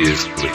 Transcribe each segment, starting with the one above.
Is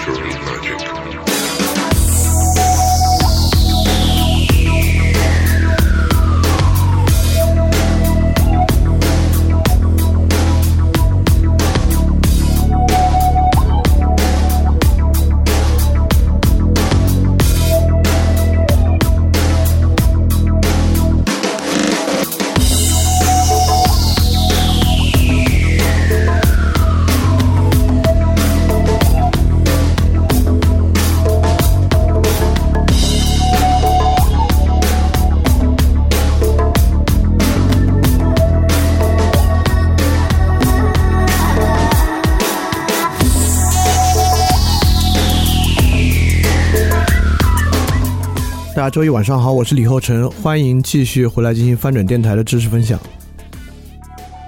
周一晚上好，我是李厚成，欢迎继续回来进行翻转电台的知识分享。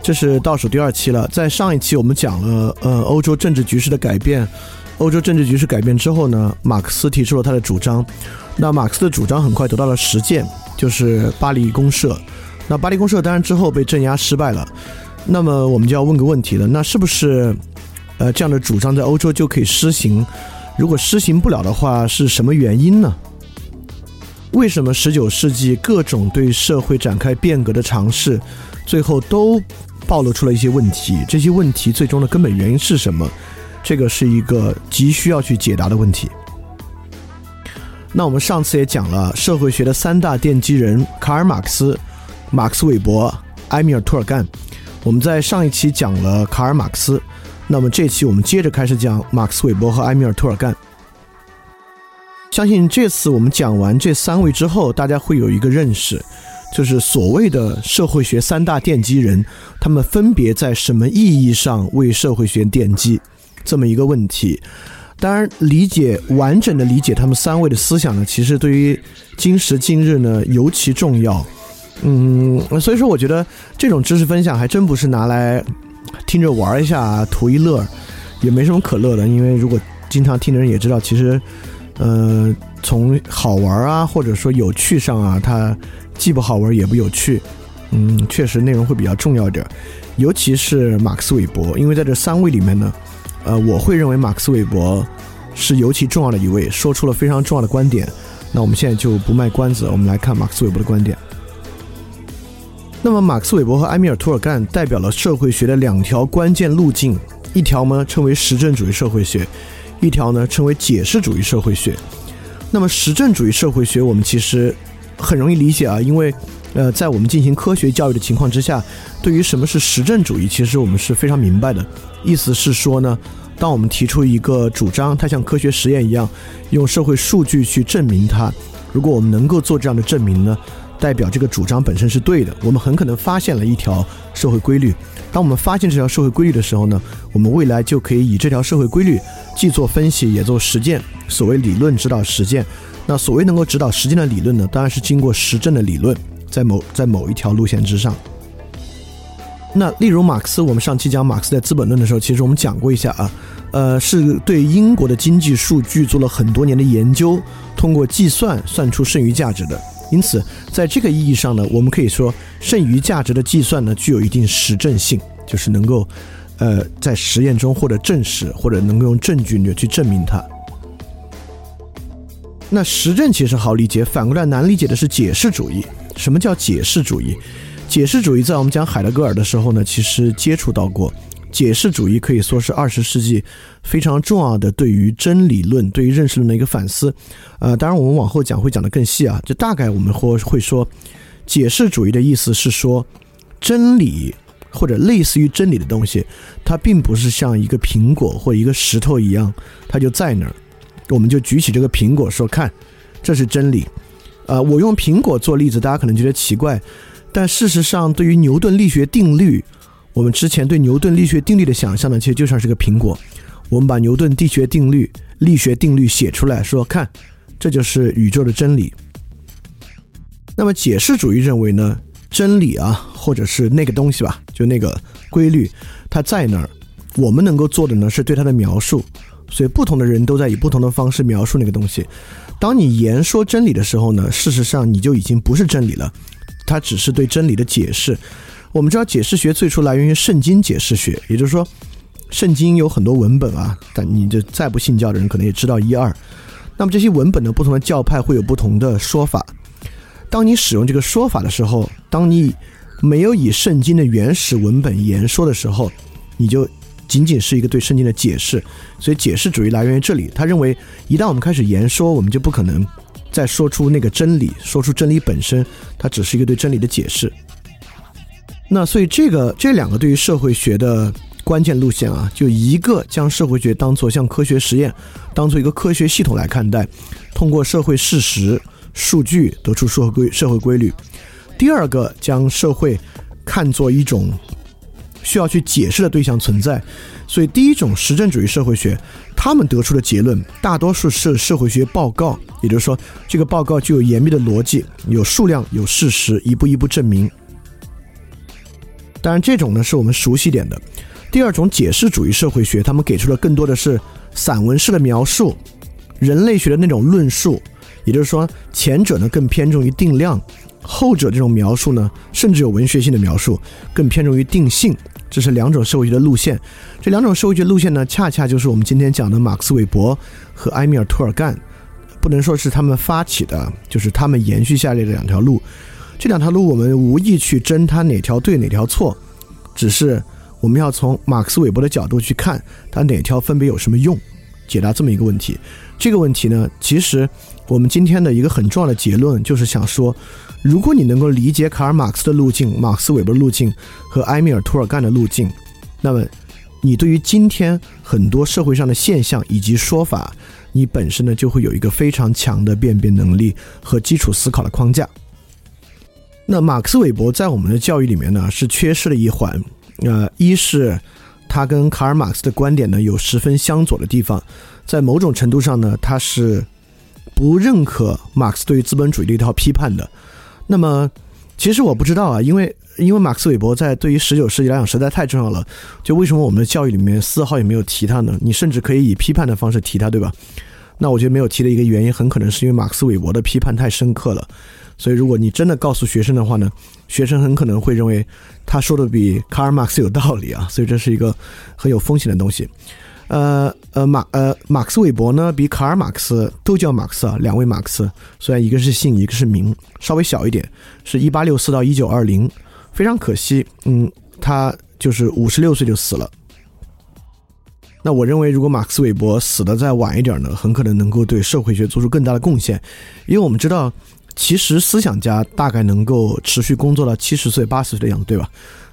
这是倒数第二期了，在上一期我们讲了呃欧洲政治局势的改变，欧洲政治局势改变之后呢，马克思提出了他的主张，那马克思的主张很快得到了实践，就是巴黎公社。那巴黎公社当然之后被镇压失败了，那么我们就要问个问题了，那是不是呃这样的主张在欧洲就可以施行？如果施行不了的话，是什么原因呢？为什么十九世纪各种对社会展开变革的尝试，最后都暴露出了一些问题？这些问题最终的根本原因是什么？这个是一个急需要去解答的问题。那我们上次也讲了社会学的三大奠基人：卡尔·马克思、马克思韦伯、埃米尔·图尔干。我们在上一期讲了卡尔·马克思，那么这期我们接着开始讲马克思韦伯和埃米尔·图尔干。相信这次我们讲完这三位之后，大家会有一个认识，就是所谓的社会学三大奠基人，他们分别在什么意义上为社会学奠基，这么一个问题。当然，理解完整的理解他们三位的思想呢，其实对于今时今日呢尤其重要。嗯，所以说我觉得这种知识分享还真不是拿来听着玩一下图一乐，也没什么可乐的。因为如果经常听的人也知道，其实。呃，从好玩啊，或者说有趣上啊，它既不好玩也不有趣。嗯，确实内容会比较重要点，尤其是马克思韦伯，因为在这三位里面呢，呃，我会认为马克思韦伯是尤其重要的一位，说出了非常重要的观点。那我们现在就不卖关子，我们来看马克思韦伯的观点。那么，马克思韦伯和埃米尔·图尔干代表了社会学的两条关键路径，一条呢称为实证主义社会学。一条呢称为解释主义社会学，那么实证主义社会学我们其实很容易理解啊，因为呃在我们进行科学教育的情况之下，对于什么是实证主义，其实我们是非常明白的。意思是说呢，当我们提出一个主张，它像科学实验一样，用社会数据去证明它，如果我们能够做这样的证明呢？代表这个主张本身是对的，我们很可能发现了一条社会规律。当我们发现这条社会规律的时候呢，我们未来就可以以这条社会规律既做分析也做实践。所谓理论指导实践，那所谓能够指导实践的理论呢，当然是经过实证的理论，在某在某一条路线之上。那例如马克思，我们上期讲马克思在《资本论》的时候，其实我们讲过一下啊，呃，是对英国的经济数据做了很多年的研究，通过计算算出剩余价值的。因此，在这个意义上呢，我们可以说剩余价值的计算呢，具有一定实证性，就是能够，呃，在实验中或者证实，或者能够用证据去证明它。那实证其实好理解，反过来难理解的是解释主义。什么叫解释主义？解释主义在我们讲海德格尔的时候呢，其实接触到过。解释主义可以说是二十世纪非常重要的对于真理论、对于认识论的一个反思。呃，当然我们往后讲会讲得更细啊。就大概我们会会说，解释主义的意思是说，真理或者类似于真理的东西，它并不是像一个苹果或一个石头一样，它就在那儿。我们就举起这个苹果说：“看，这是真理。”呃，我用苹果做例子，大家可能觉得奇怪，但事实上，对于牛顿力学定律，我们之前对牛顿力学定律的想象呢，其实就像是个苹果。我们把牛顿力学定律、力学定律写出来，说看，这就是宇宙的真理。那么解释主义认为呢，真理啊，或者是那个东西吧，就那个规律，它在那儿，我们能够做的呢，是对它的描述。所以不同的人都在以不同的方式描述那个东西。当你言说真理的时候呢，事实上你就已经不是真理了，它只是对真理的解释。我们知道解释学最初来源于圣经解释学，也就是说，圣经有很多文本啊，但你这再不信教的人可能也知道一二。那么这些文本的不同的教派会有不同的说法。当你使用这个说法的时候，当你没有以圣经的原始文本言说的时候，你就。仅仅是一个对圣经的解释，所以解释主义来源于这里。他认为，一旦我们开始言说，我们就不可能再说出那个真理，说出真理本身，它只是一个对真理的解释。那所以这个这两个对于社会学的关键路线啊，就一个将社会学当做像科学实验，当做一个科学系统来看待，通过社会事实、数据得出社会规社会规律；第二个将社会看作一种。需要去解释的对象存在，所以第一种实证主义社会学，他们得出的结论大多数是社会学报告，也就是说，这个报告具有严密的逻辑，有数量，有事实，一步一步证明。当然，这种呢是我们熟悉点的。第二种解释主义社会学，他们给出的更多的是散文式的描述，人类学的那种论述，也就是说，前者呢更偏重于定量，后者这种描述呢，甚至有文学性的描述，更偏重于定性。这是两种社会学的路线，这两种社会学路线呢，恰恰就是我们今天讲的马克思韦伯和埃米尔图尔干，不能说是他们发起的，就是他们延续下来的两条路。这两条路我们无意去争它哪条对哪条错，只是我们要从马克思韦伯的角度去看它哪条分别有什么用，解答这么一个问题。这个问题呢，其实我们今天的一个很重要的结论就是想说。如果你能够理解卡尔马克思的路径、马克思韦伯的路径和埃米尔图尔干的路径，那么你对于今天很多社会上的现象以及说法，你本身呢就会有一个非常强的辨别能力和基础思考的框架。那马克思韦伯在我们的教育里面呢是缺失了一环，呃，一是他跟卡尔马克思的观点呢有十分相左的地方，在某种程度上呢他是不认可马克思对于资本主义的一套批判的。那么，其实我不知道啊，因为因为马克思韦伯在对于十九世纪来讲实在太重要了。就为什么我们的教育里面丝毫也没有提他呢？你甚至可以以批判的方式提他，对吧？那我觉得没有提的一个原因，很可能是因为马克思韦伯的批判太深刻了。所以如果你真的告诉学生的话呢，学生很可能会认为他说的比卡尔马克思有道理啊。所以这是一个很有风险的东西。呃呃马呃马克思韦伯呢比卡尔马克思都叫马克思啊，两位马克思虽然一个是姓一个是名，稍微小一点，是一八六四到一九二零，非常可惜，嗯，他就是五十六岁就死了。那我认为如果马克思韦伯死的再晚一点呢，很可能能够对社会学做出更大的贡献，因为我们知道其实思想家大概能够持续工作到七十岁八十岁的样子，对吧？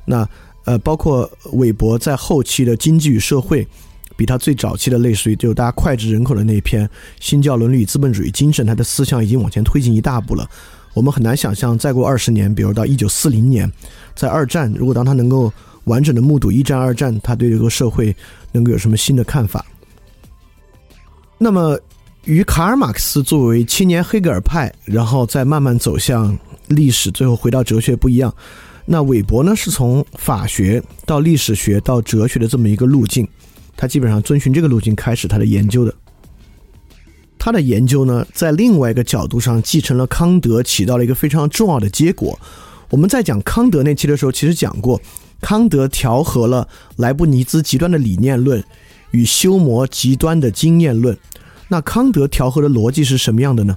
那呃包括韦伯在后期的经济与社会。比他最早期的类似于就大家脍炙人口的那一篇《新教伦理与资本主义精神》，他的思想已经往前推进一大步了。我们很难想象，再过二十年，比如到一九四零年，在二战，如果当他能够完整的目睹一战、二战，他对这个社会能够有什么新的看法？那么，与卡尔马克思作为青年黑格尔派，然后再慢慢走向历史，最后回到哲学不一样。那韦伯呢，是从法学到历史学到哲学的这么一个路径。他基本上遵循这个路径开始他的研究的。他的研究呢，在另外一个角度上继承了康德，起到了一个非常重要的结果。我们在讲康德那期的时候，其实讲过，康德调和了莱布尼兹极端的理念论与休谟极端的经验论。那康德调和的逻辑是什么样的呢？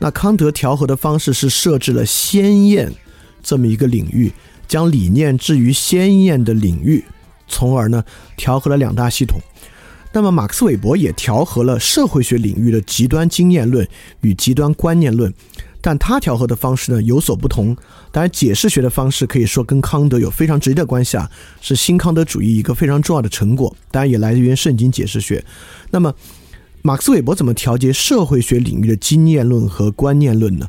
那康德调和的方式是设置了先验这么一个领域。将理念置于鲜艳的领域，从而呢调和了两大系统。那么马克思韦伯也调和了社会学领域的极端经验论与极端观念论，但他调和的方式呢有所不同。当然，解释学的方式可以说跟康德有非常直接的关系啊，是新康德主义一个非常重要的成果。当然，也来源于圣经解释学。那么，马克思韦伯怎么调节社会学领域的经验论和观念论呢？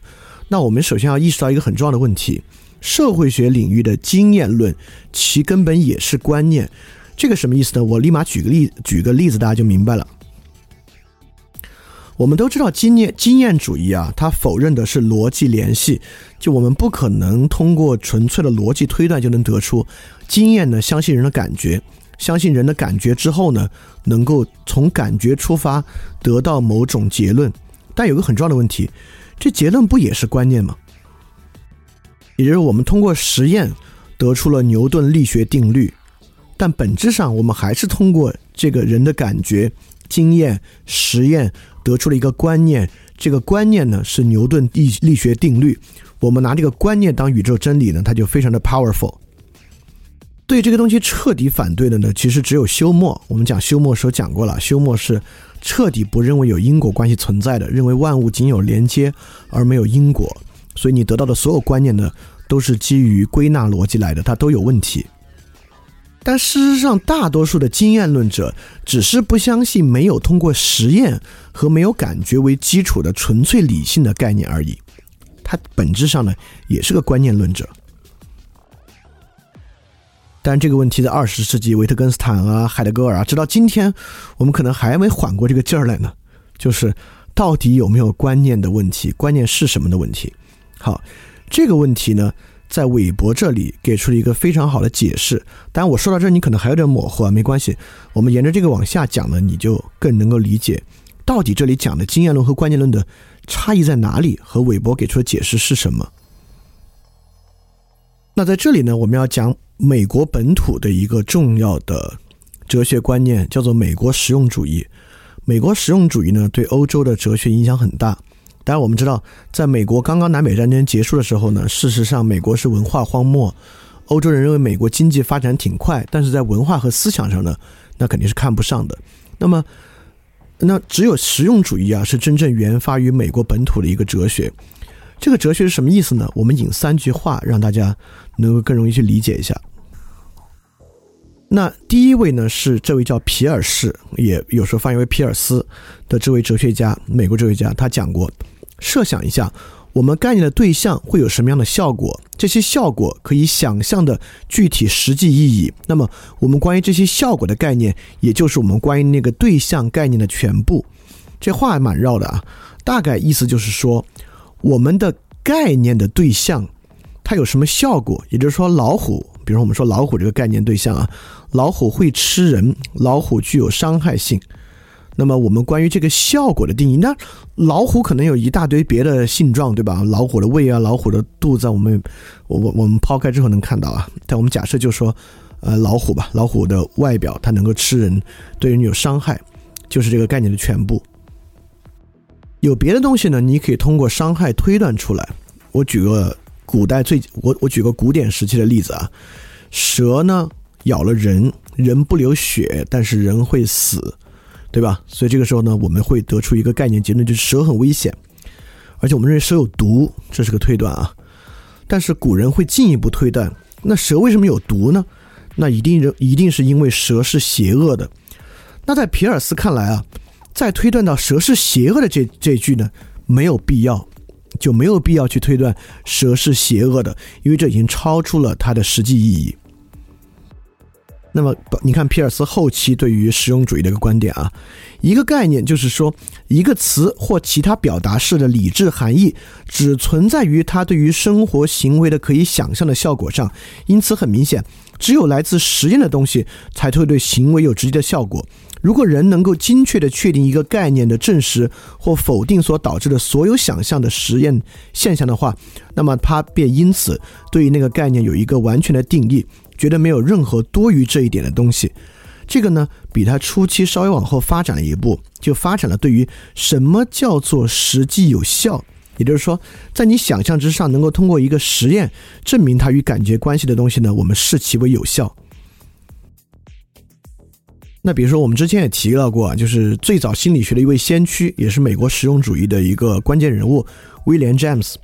那我们首先要意识到一个很重要的问题：社会学领域的经验论，其根本也是观念。这个什么意思呢？我立马举个例，举个例子，大家就明白了。我们都知道经验经验主义啊，它否认的是逻辑联系，就我们不可能通过纯粹的逻辑推断就能得出经验呢。相信人的感觉，相信人的感觉之后呢，能够从感觉出发得到某种结论。但有个很重要的问题，这结论不也是观念吗？也就是我们通过实验得出了牛顿力学定律。但本质上，我们还是通过这个人的感觉、经验、实验得出了一个观念。这个观念呢，是牛顿力力学定律。我们拿这个观念当宇宙真理呢，它就非常的 powerful。对这个东西彻底反对的呢，其实只有休谟。我们讲休谟时候讲过了，休谟是彻底不认为有因果关系存在的，认为万物仅有连接而没有因果。所以你得到的所有观念呢，都是基于归纳逻辑来的，它都有问题。但事实上，大多数的经验论者只是不相信没有通过实验和没有感觉为基础的纯粹理性的概念而已。他本质上呢，也是个观念论者。但这个问题在二十世纪，维特根斯坦啊、海德格尔啊，直到今天，我们可能还没缓过这个劲儿来呢。就是到底有没有观念的问题？观念是什么的问题？好，这个问题呢？在韦伯这里给出了一个非常好的解释，当然我说到这你可能还有点模糊啊，没关系，我们沿着这个往下讲呢，你就更能够理解到底这里讲的经验论和观念论的差异在哪里，和韦伯给出的解释是什么。那在这里呢，我们要讲美国本土的一个重要的哲学观念，叫做美国实用主义。美国实用主义呢，对欧洲的哲学影响很大。当然，我们知道，在美国刚刚南北战争结束的时候呢，事实上美国是文化荒漠。欧洲人认为美国经济发展挺快，但是在文化和思想上呢，那肯定是看不上的。那么，那只有实用主义啊，是真正源发于美国本土的一个哲学。这个哲学是什么意思呢？我们引三句话，让大家能够更容易去理解一下。那第一位呢，是这位叫皮尔士，也有时候翻译为皮尔斯的这位哲学家，美国哲学家，他讲过。设想一下，我们概念的对象会有什么样的效果？这些效果可以想象的具体实际意义。那么，我们关于这些效果的概念，也就是我们关于那个对象概念的全部。这话还蛮绕的啊，大概意思就是说，我们的概念的对象，它有什么效果？也就是说，老虎，比如我们说老虎这个概念对象啊，老虎会吃人，老虎具有伤害性。那么我们关于这个效果的定义，那老虎可能有一大堆别的性状，对吧？老虎的胃啊，老虎的肚子，我们我我我们抛开之后能看到啊。但我们假设就说，呃，老虎吧，老虎的外表它能够吃人，对人有伤害，就是这个概念的全部。有别的东西呢？你可以通过伤害推断出来。我举个古代最我我举个古典时期的例子啊，蛇呢咬了人，人不流血，但是人会死。对吧？所以这个时候呢，我们会得出一个概念结论，就是蛇很危险，而且我们认为蛇有毒，这是个推断啊。但是古人会进一步推断，那蛇为什么有毒呢？那一定人一定是因为蛇是邪恶的。那在皮尔斯看来啊，再推断到蛇是邪恶的这这句呢，没有必要，就没有必要去推断蛇是邪恶的，因为这已经超出了它的实际意义。那么，你看皮尔斯后期对于实用主义的一个观点啊，一个概念就是说，一个词或其他表达式的理智含义只存在于它对于生活行为的可以想象的效果上。因此，很明显，只有来自实验的东西才会对行为有直接的效果。如果人能够精确地确定一个概念的证实或否定所导致的所有想象的实验现象的话，那么他便因此对于那个概念有一个完全的定义。觉得没有任何多余这一点的东西，这个呢，比他初期稍微往后发展了一步，就发展了对于什么叫做实际有效也就是说，在你想象之上，能够通过一个实验证明它与感觉关系的东西呢，我们视其为有效。那比如说，我们之前也提到过啊，就是最早心理学的一位先驱，也是美国实用主义的一个关键人物威廉·詹姆斯。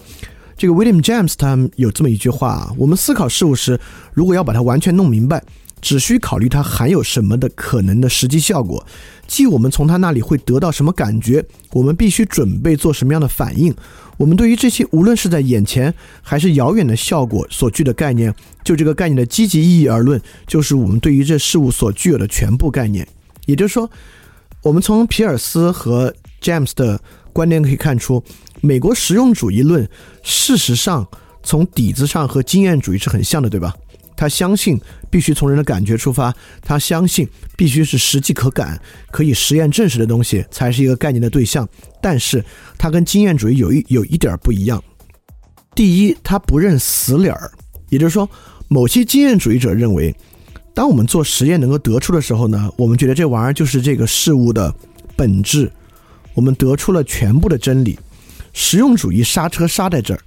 这个 William James 他有这么一句话啊：我们思考事物时，如果要把它完全弄明白，只需考虑它含有什么的可能的实际效果，即我们从它那里会得到什么感觉，我们必须准备做什么样的反应。我们对于这些无论是在眼前还是遥远的效果所具的概念，就这个概念的积极意义而论，就是我们对于这事物所具有的全部概念。也就是说，我们从皮尔斯和 James 的观点可以看出。美国实用主义论，事实上从底子上和经验主义是很像的，对吧？他相信必须从人的感觉出发，他相信必须是实际可感、可以实验证实的东西才是一个概念的对象。但是，他跟经验主义有一有一点不一样。第一，他不认死理儿，也就是说，某些经验主义者认为，当我们做实验能够得出的时候呢，我们觉得这玩意儿就是这个事物的本质，我们得出了全部的真理。实用主义刹车刹在这儿，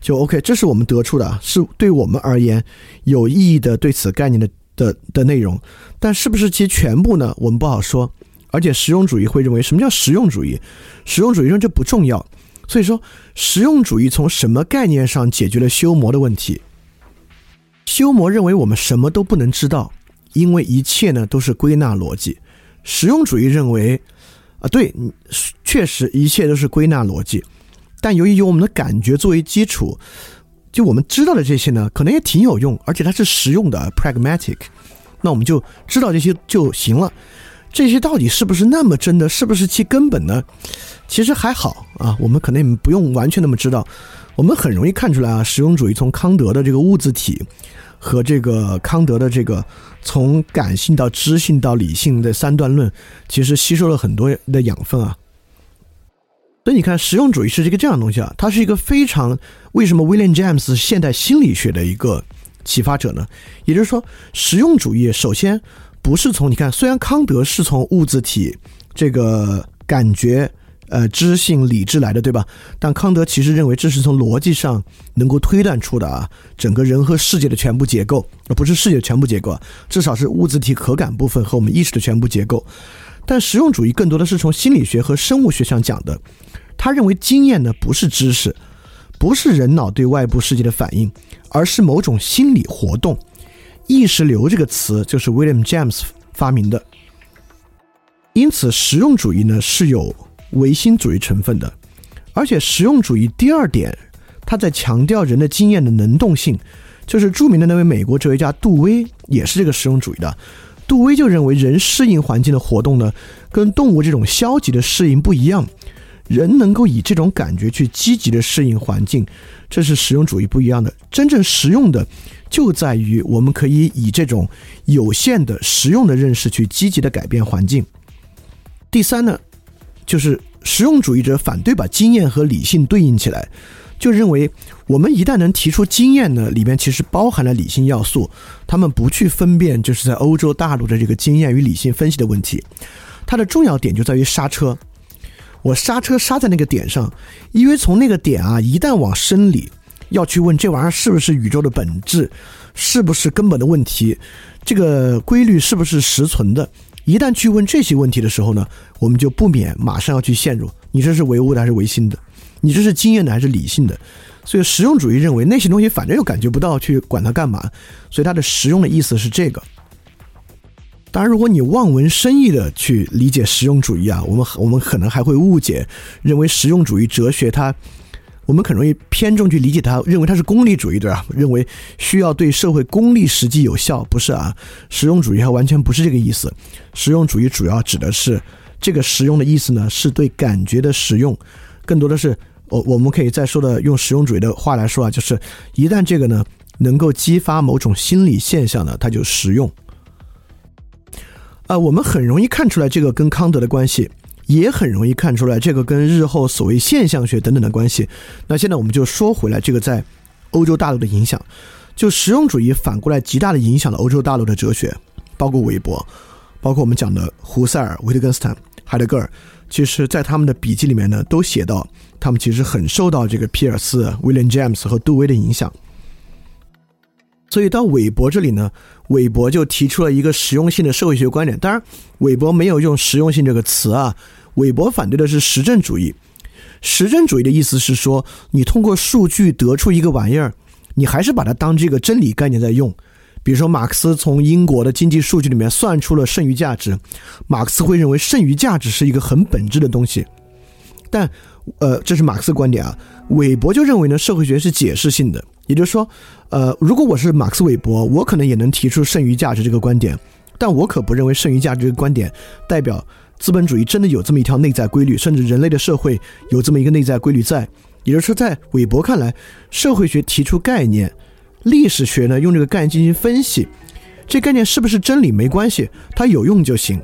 就 OK，这是我们得出的，是对我们而言有意义的对此概念的的的内容。但是不是其全部呢？我们不好说。而且实用主义会认为，什么叫实用主义？实用主义认为这不重要。所以说，实用主义从什么概念上解决了修魔的问题？修魔认为我们什么都不能知道，因为一切呢都是归纳逻辑。实用主义认为，啊，对，确实一切都是归纳逻辑。但由于有我们的感觉作为基础，就我们知道的这些呢，可能也挺有用，而且它是实用的 （pragmatic）。那我们就知道这些就行了。这些到底是不是那么真的？是不是其根本呢？其实还好啊，我们可能也不用完全那么知道。我们很容易看出来啊，实用主义从康德的这个物字体和这个康德的这个从感性到知性到理性的三段论，其实吸收了很多的养分啊。所以你看，实用主义是这个这样的东西啊，它是一个非常为什么 William James 现代心理学的一个启发者呢？也就是说，实用主义首先不是从你看，虽然康德是从物质体这个感觉、呃知性、理智来的，对吧？但康德其实认为这是从逻辑上能够推断出的啊，整个人和世界的全部结构，而不是世界的全部结构，至少是物质体可感部分和我们意识的全部结构。但实用主义更多的是从心理学和生物学上讲的。他认为经验呢不是知识，不是人脑对外部世界的反应，而是某种心理活动。意识流这个词就是 William James 发明的。因此，实用主义呢是有唯心主义成分的。而且，实用主义第二点，他在强调人的经验的能动性。就是著名的那位美国哲学家杜威也是这个实用主义的。杜威就认为人适应环境的活动呢，跟动物这种消极的适应不一样。人能够以这种感觉去积极的适应环境，这是实用主义不一样的。真正实用的，就在于我们可以以这种有限的实用的认识去积极的改变环境。第三呢，就是实用主义者反对把经验和理性对应起来，就认为我们一旦能提出经验呢，里面其实包含了理性要素。他们不去分辨，就是在欧洲大陆的这个经验与理性分析的问题。它的重要点就在于刹车。我刹车刹在那个点上，因为从那个点啊，一旦往深里要去问这玩意儿是不是宇宙的本质，是不是根本的问题，这个规律是不是实存的，一旦去问这些问题的时候呢，我们就不免马上要去陷入：你这是唯物的还是唯心的？你这是经验的还是理性的？所以实用主义认为那些东西反正又感觉不到，去管它干嘛？所以它的实用的意思是这个。当然，如果你望文生义的去理解实用主义啊，我们我们可能还会误解，认为实用主义哲学它，我们很容易偏重去理解它，认为它是功利主义，对吧？认为需要对社会功利实际有效，不是啊？实用主义还完全不是这个意思。实用主义主要指的是这个实用的意思呢，是对感觉的实用，更多的是我我们可以再说的用实用主义的话来说啊，就是一旦这个呢能够激发某种心理现象呢，它就实用。啊，我们很容易看出来这个跟康德的关系，也很容易看出来这个跟日后所谓现象学等等的关系。那现在我们就说回来，这个在欧洲大陆的影响，就实用主义反过来极大的影响了欧洲大陆的哲学，包括韦伯，包括我们讲的胡塞尔、维特根斯坦、海德格尔，其实在他们的笔记里面呢，都写到他们其实很受到这个皮尔斯、William James 和杜威的影响。所以到韦伯这里呢，韦伯就提出了一个实用性的社会学观点。当然，韦伯没有用实用性这个词啊，韦伯反对的是实证主义。实证主义的意思是说，你通过数据得出一个玩意儿，你还是把它当这个真理概念在用。比如说，马克思从英国的经济数据里面算出了剩余价值，马克思会认为剩余价值是一个很本质的东西。但，呃，这是马克思观点啊。韦伯就认为呢，社会学是解释性的，也就是说，呃，如果我是马克思韦伯，我可能也能提出剩余价值这个观点，但我可不认为剩余价值这个观点代表资本主义真的有这么一条内在规律，甚至人类的社会有这么一个内在规律在。也就是说，在韦伯看来，社会学提出概念，历史学呢用这个概念进行分析，这概念是不是真理没关系，它有用就行。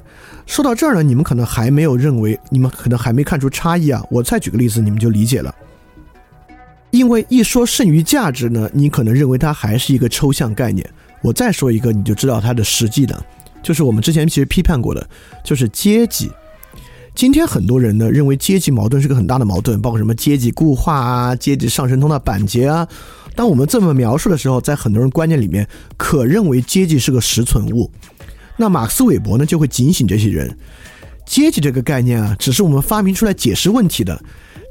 说到这儿呢，你们可能还没有认为，你们可能还没看出差异啊。我再举个例子，你们就理解了。因为一说剩余价值呢，你可能认为它还是一个抽象概念。我再说一个，你就知道它的实际的，就是我们之前其实批判过的，就是阶级。今天很多人呢认为阶级矛盾是个很大的矛盾，包括什么阶级固化啊、阶级上升通道板结啊。当我们这么描述的时候，在很多人观念里面，可认为阶级是个实存物。那马克思韦伯呢就会警醒这些人，阶级这个概念啊，只是我们发明出来解释问题的。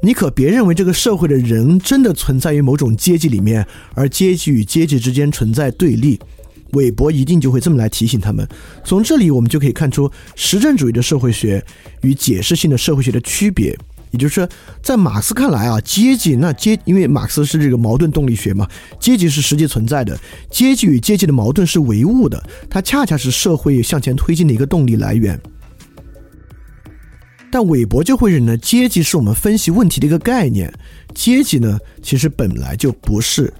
你可别认为这个社会的人真的存在于某种阶级里面，而阶级与阶级之间存在对立。韦伯一定就会这么来提醒他们。从这里我们就可以看出实证主义的社会学与解释性的社会学的区别。也就是说，在马克思看来啊，阶级那阶，因为马克思是这个矛盾动力学嘛，阶级是实际存在的，阶级与阶级的矛盾是唯物的，它恰恰是社会向前推进的一个动力来源。但韦伯就会认为，阶级是我们分析问题的一个概念。阶级呢，其实本来就不是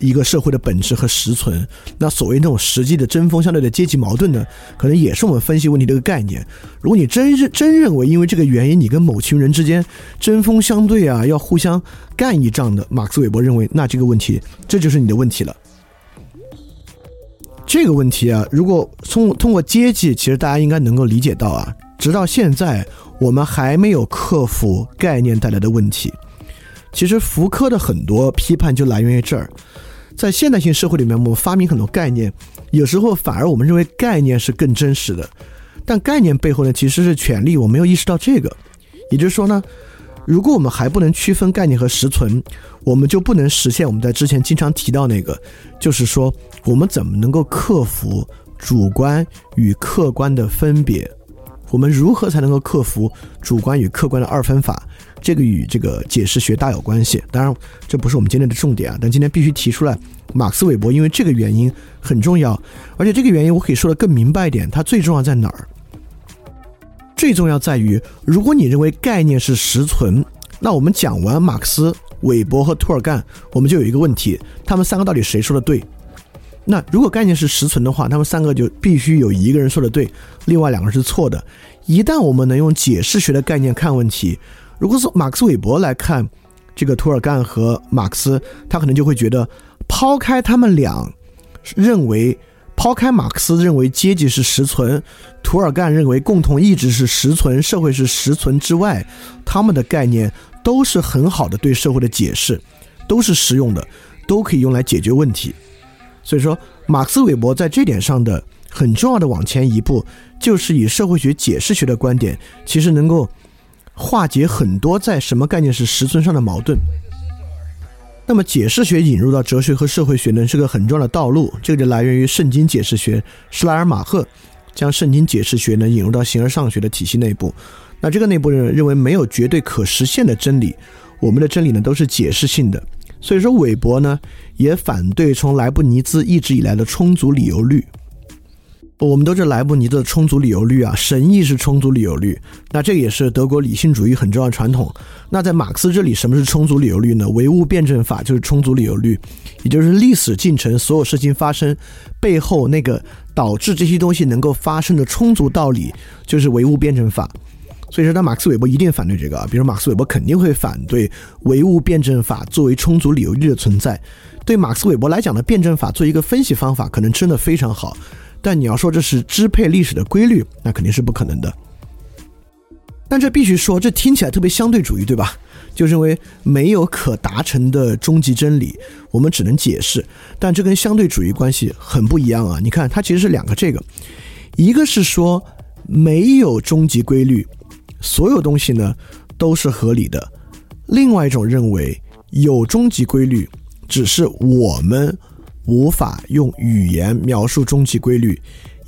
一个社会的本质和实存。那所谓那种实际的针锋相对的阶级矛盾呢，可能也是我们分析问题的一个概念。如果你真认真认为，因为这个原因，你跟某群人之间针锋相对啊，要互相干一仗的，马克思韦伯认为，那这个问题这就是你的问题了。这个问题啊，如果通通过阶级，其实大家应该能够理解到啊，直到现在。我们还没有克服概念带来的问题。其实福柯的很多批判就来源于这儿。在现代性社会里面，我们发明很多概念，有时候反而我们认为概念是更真实的。但概念背后呢，其实是权力。我没有意识到这个。也就是说呢，如果我们还不能区分概念和实存，我们就不能实现我们在之前经常提到那个，就是说我们怎么能够克服主观与客观的分别。我们如何才能够克服主观与客观的二分法？这个与这个解释学大有关系。当然，这不是我们今天的重点啊。但今天必须提出来，马克思韦伯因为这个原因很重要，而且这个原因我可以说的更明白一点，它最重要在哪儿？最重要在于，如果你认为概念是实存，那我们讲完马克思、韦伯和涂尔干，我们就有一个问题：他们三个到底谁说的对？那如果概念是实存的话，他们三个就必须有一个人说的对，另外两个是错的。一旦我们能用解释学的概念看问题，如果是马克思韦伯来看这个涂尔干和马克思，他可能就会觉得，抛开他们俩认为，抛开马克思认为阶级是实存，涂尔干认为共同意志是实存，社会是实存之外，他们的概念都是很好的对社会的解释，都是实用的，都可以用来解决问题。所以说，马克思韦伯在这点上的很重要的往前一步，就是以社会学解释学的观点，其实能够化解很多在什么概念是实存上的矛盾。那么，解释学引入到哲学和社会学呢，是个很重要的道路。这个就来源于圣经解释学，施莱尔马赫将圣经解释学呢引入到形而上学的体系内部。那这个内部人认为没有绝对可实现的真理，我们的真理呢都是解释性的。所以说，韦伯呢。也反对从莱布尼兹一直以来的充足理由律。我们都知道莱布尼兹的充足理由律啊，神意是充足理由律。那这也是德国理性主义很重要的传统。那在马克思这里，什么是充足理由律呢？唯物辩证法就是充足理由律，也就是历史进程所有事情发生背后那个导致这些东西能够发生的充足道理，就是唯物辩证法。所以说，那马克思韦伯一定反对这个啊。比如，马克思韦伯肯定会反对唯物辩证法作为充足理由律的存在。对马克思韦伯来讲呢，辩证法做一个分析方法，可能真的非常好。但你要说这是支配历史的规律，那肯定是不可能的。但这必须说，这听起来特别相对主义，对吧？就认为没有可达成的终极真理，我们只能解释。但这跟相对主义关系很不一样啊！你看，它其实是两个这个，一个是说没有终极规律，所有东西呢都是合理的；另外一种认为有终极规律，只是我们无法用语言描述终极规律，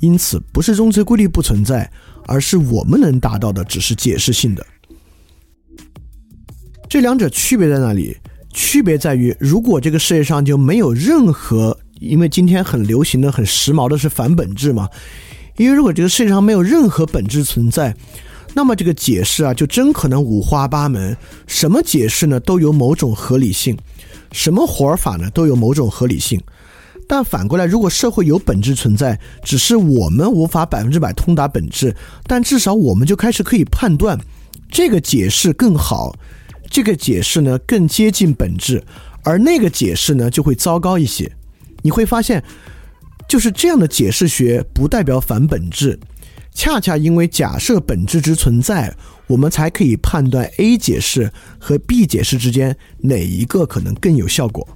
因此不是终极规律不存在，而是我们能达到的只是解释性的。这两者区别在哪里？区别在于，如果这个世界上就没有任何，因为今天很流行的、很时髦的是反本质嘛。因为如果这个世界上没有任何本质存在，那么这个解释啊，就真可能五花八门。什么解释呢，都有某种合理性；什么活法呢，都有某种合理性。但反过来，如果社会有本质存在，只是我们无法百分之百通达本质，但至少我们就开始可以判断这个解释更好。这个解释呢更接近本质，而那个解释呢就会糟糕一些。你会发现，就是这样的解释学不代表反本质，恰恰因为假设本质之存在，我们才可以判断 A 解释和 B 解释之间哪一个可能更有效果。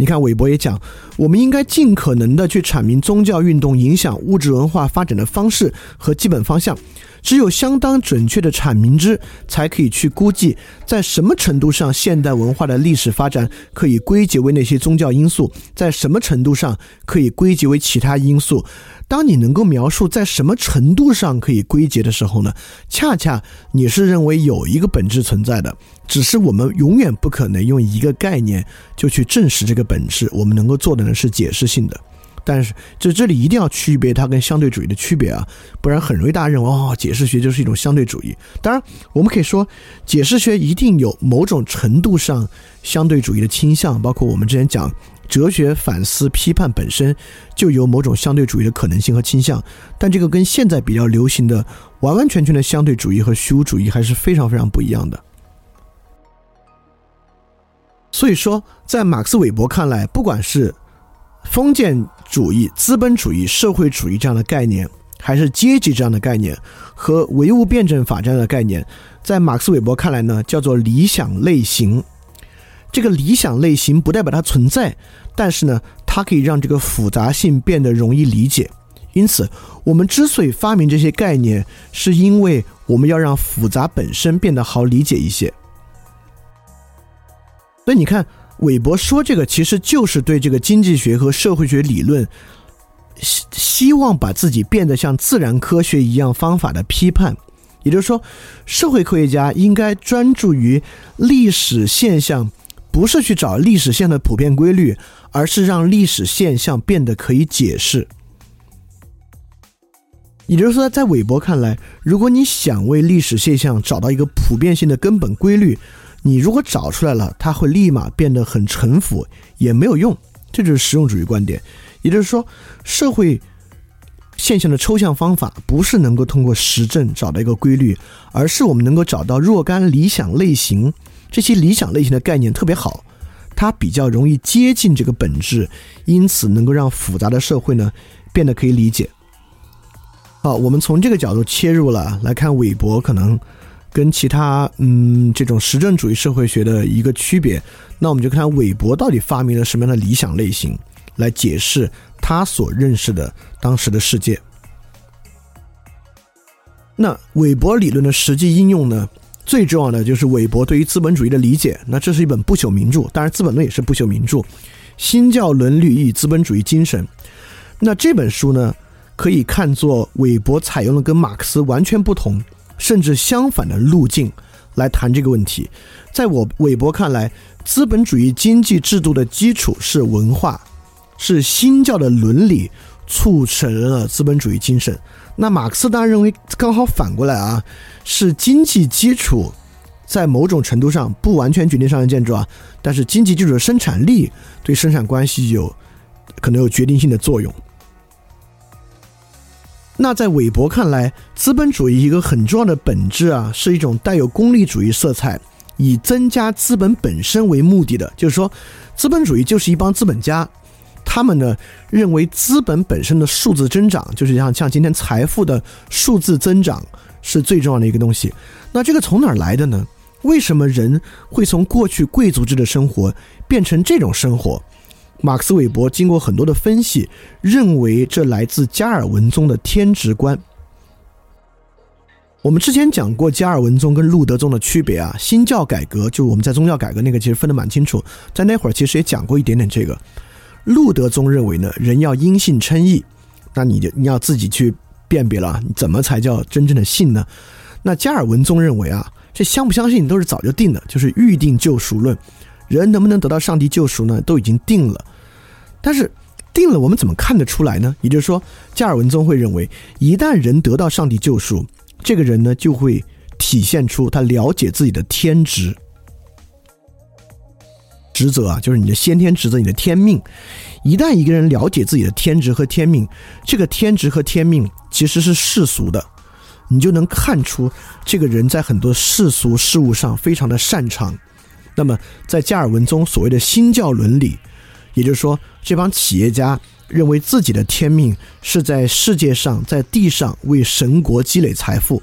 你看，韦伯也讲，我们应该尽可能的去阐明宗教运动影响物质文化发展的方式和基本方向。只有相当准确的阐明之，才可以去估计在什么程度上现代文化的历史发展可以归结为那些宗教因素，在什么程度上可以归结为其他因素。当你能够描述在什么程度上可以归结的时候呢，恰恰你是认为有一个本质存在的。只是我们永远不可能用一个概念就去证实这个本质，我们能够做的呢是解释性的。但是这这里一定要区别它跟相对主义的区别啊，不然很容易大家认为哦，解释学就是一种相对主义。当然，我们可以说解释学一定有某种程度上相对主义的倾向，包括我们之前讲哲学反思批判本身就有某种相对主义的可能性和倾向。但这个跟现在比较流行的完完全全的相对主义和虚无主义还是非常非常不一样的。所以说，在马克思韦伯看来，不管是封建主义、资本主义、社会主义这样的概念，还是阶级这样的概念，和唯物辩证法这样的概念，在马克思韦伯看来呢，叫做理想类型。这个理想类型不代表它存在，但是呢，它可以让这个复杂性变得容易理解。因此，我们之所以发明这些概念，是因为我们要让复杂本身变得好理解一些。所以你看，韦伯说这个其实就是对这个经济学和社会学理论希希望把自己变得像自然科学一样方法的批判。也就是说，社会科学家应该专注于历史现象，不是去找历史现象的普遍规律，而是让历史现象变得可以解释。也就是说，在韦伯看来，如果你想为历史现象找到一个普遍性的根本规律，你如果找出来了，它会立马变得很陈腐，也没有用。这就是实用主义观点。也就是说，社会现象的抽象方法不是能够通过实证找到一个规律，而是我们能够找到若干理想类型。这些理想类型的概念特别好，它比较容易接近这个本质，因此能够让复杂的社会呢变得可以理解。好，我们从这个角度切入了来看韦伯可能。跟其他嗯这种实证主义社会学的一个区别，那我们就看韦伯到底发明了什么样的理想类型，来解释他所认识的当时的世界。那韦伯理论的实际应用呢，最重要的就是韦伯对于资本主义的理解。那这是一本不朽名著，当然《资本论》也是不朽名著，《新教伦理与资本主义精神》。那这本书呢，可以看作韦伯采用了跟马克思完全不同。甚至相反的路径来谈这个问题，在我韦伯看来，资本主义经济制度的基础是文化，是新教的伦理促成了资本主义精神。那马克思当然认为刚好反过来啊，是经济基础在某种程度上不完全决定商业建筑啊，但是经济基础的生产力对生产关系有可能有决定性的作用。那在韦伯看来，资本主义一个很重要的本质啊，是一种带有功利主义色彩，以增加资本本身为目的的。就是说，资本主义就是一帮资本家，他们呢认为资本本身的数字增长，就是像像今天财富的数字增长是最重要的一个东西。那这个从哪儿来的呢？为什么人会从过去贵族制的生活变成这种生活？马克思韦伯经过很多的分析，认为这来自加尔文宗的天职观。我们之前讲过加尔文宗跟路德宗的区别啊，新教改革就我们在宗教改革那个其实分得蛮清楚，在那会儿其实也讲过一点点这个。路德宗认为呢，人要因信称义，那你就你要自己去辨别了，怎么才叫真正的信呢？那加尔文宗认为啊，这相不相信都是早就定的，就是预定救赎论，人能不能得到上帝救赎呢，都已经定了。但是定了，我们怎么看得出来呢？也就是说，加尔文宗会认为，一旦人得到上帝救赎，这个人呢就会体现出他了解自己的天职、职责啊，就是你的先天职责、你的天命。一旦一个人了解自己的天职和天命，这个天职和天命其实是世俗的，你就能看出这个人在很多世俗事物上非常的擅长。那么，在加尔文宗所谓的新教伦理。也就是说，这帮企业家认为自己的天命是在世界上、在地上为神国积累财富，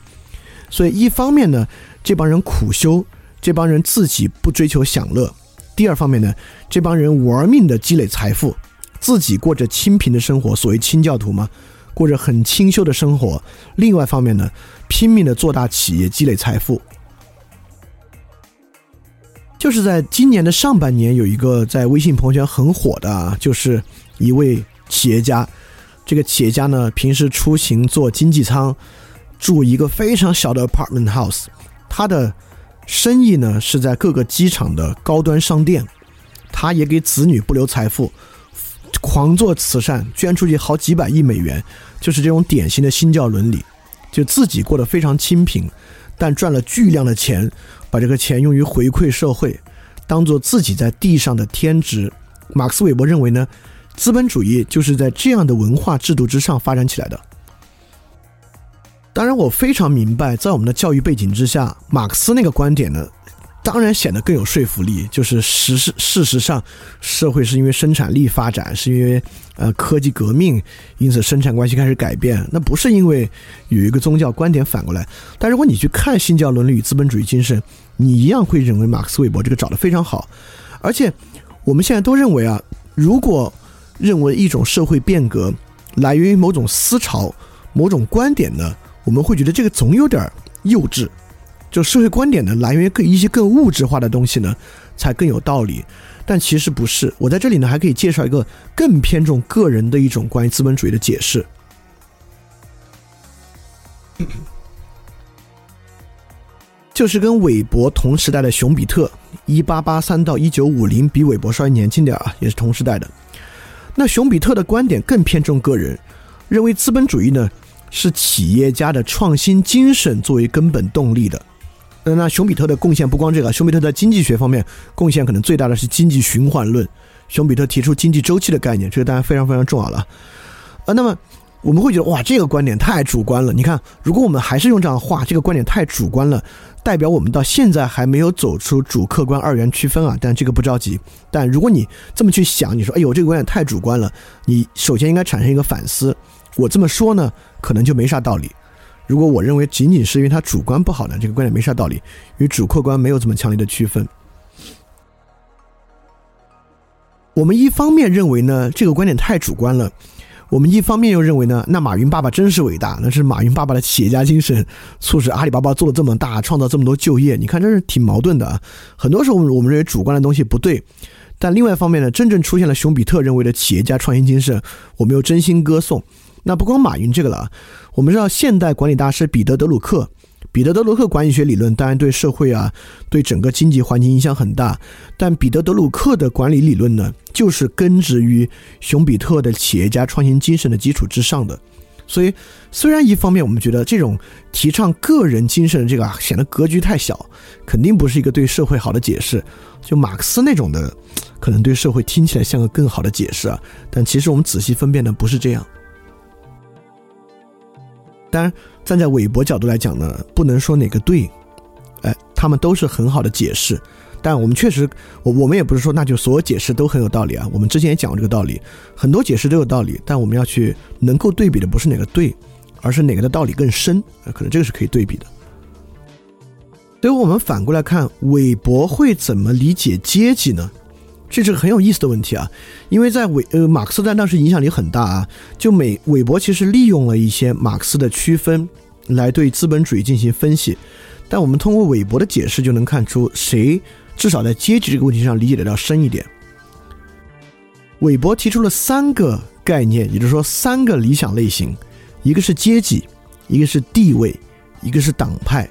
所以一方面呢，这帮人苦修，这帮人自己不追求享乐；第二方面呢，这帮人玩命的积累财富，自己过着清贫的生活，所谓清教徒嘛，过着很清修的生活；另外一方面呢，拼命的做大企业，积累财富。就是在今年的上半年，有一个在微信朋友圈很火的啊，就是一位企业家。这个企业家呢，平时出行坐经济舱，住一个非常小的 apartment house。他的生意呢是在各个机场的高端商店。他也给子女不留财富，狂做慈善，捐出去好几百亿美元，就是这种典型的新教伦理。就自己过得非常清贫，但赚了巨量的钱。把这个钱用于回馈社会，当做自己在地上的天职。马克思韦伯认为呢，资本主义就是在这样的文化制度之上发展起来的。当然，我非常明白，在我们的教育背景之下，马克思那个观点呢。当然显得更有说服力。就是实事事实上，社会是因为生产力发展，是因为呃科技革命，因此生产关系开始改变。那不是因为有一个宗教观点反过来。但如果你去看新教伦理与资本主义精神，你一样会认为马克思韦伯这个找的非常好。而且我们现在都认为啊，如果认为一种社会变革来源于某种思潮、某种观点呢，我们会觉得这个总有点幼稚。就社会观点呢，来源于更一些更物质化的东西呢，才更有道理。但其实不是。我在这里呢，还可以介绍一个更偏重个人的一种关于资本主义的解释，就是跟韦伯同时代的熊彼特，一八八三到一九五零，比韦伯稍微年轻点啊，也是同时代的。那熊彼特的观点更偏重个人，认为资本主义呢是企业家的创新精神作为根本动力的。那熊彼特的贡献不光这个，熊彼特在经济学方面贡献可能最大的是经济循环论。熊彼特提出经济周期的概念，这个当然非常非常重要了。呃，那么我们会觉得哇，这个观点太主观了。你看，如果我们还是用这样的话，这个观点太主观了，代表我们到现在还没有走出主客观二元区分啊。但这个不着急。但如果你这么去想，你说哎呦，这个观点太主观了，你首先应该产生一个反思。我这么说呢，可能就没啥道理。如果我认为仅仅是因为他主观不好呢，这个观点没啥道理，与主客观没有这么强烈的区分。我们一方面认为呢，这个观点太主观了；我们一方面又认为呢，那马云爸爸真是伟大，那是马云爸爸的企业家精神促使阿里巴巴做了这么大，创造这么多就业。你看，这是挺矛盾的啊。很多时候我们认为主观的东西不对，但另外一方面呢，真正出现了熊彼特认为的企业家创新精神，我们又真心歌颂。那不光马云这个了，我们知道现代管理大师彼得德鲁克，彼得德鲁克管理学理论当然对社会啊，对整个经济环境影响很大，但彼得德鲁克的管理理论呢，就是根植于熊彼特的企业家创新精神的基础之上的。所以，虽然一方面我们觉得这种提倡个人精神的这个啊显得格局太小，肯定不是一个对社会好的解释，就马克思那种的，可能对社会听起来像个更好的解释啊，但其实我们仔细分辨呢，不是这样。当然，站在韦伯角度来讲呢，不能说哪个对，哎，他们都是很好的解释，但我们确实，我我们也不是说那就所有解释都很有道理啊。我们之前也讲过这个道理，很多解释都有道理，但我们要去能够对比的不是哪个对，而是哪个的道理更深，可能这个是可以对比的。所以我们反过来看，韦伯会怎么理解阶级呢？这是个很有意思的问题啊，因为在韦呃马克思在当时影响力很大啊，就美韦伯其实利用了一些马克思的区分来对资本主义进行分析，但我们通过韦伯的解释就能看出谁至少在阶级这个问题上理解的要深一点。韦伯提出了三个概念，也就是说三个理想类型，一个是阶级，一个是地位，一个是党派。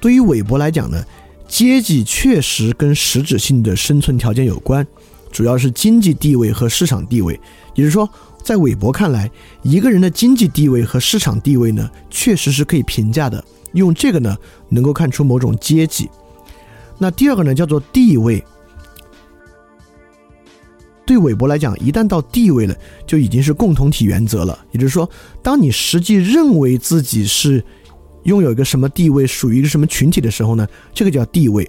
对于韦伯来讲呢？阶级确实跟实质性的生存条件有关，主要是经济地位和市场地位。也就是说，在韦伯看来，一个人的经济地位和市场地位呢，确实是可以评价的。用这个呢，能够看出某种阶级。那第二个呢，叫做地位。对韦伯来讲，一旦到地位了，就已经是共同体原则了。也就是说，当你实际认为自己是。拥有一个什么地位，属于一个什么群体的时候呢？这个叫地位。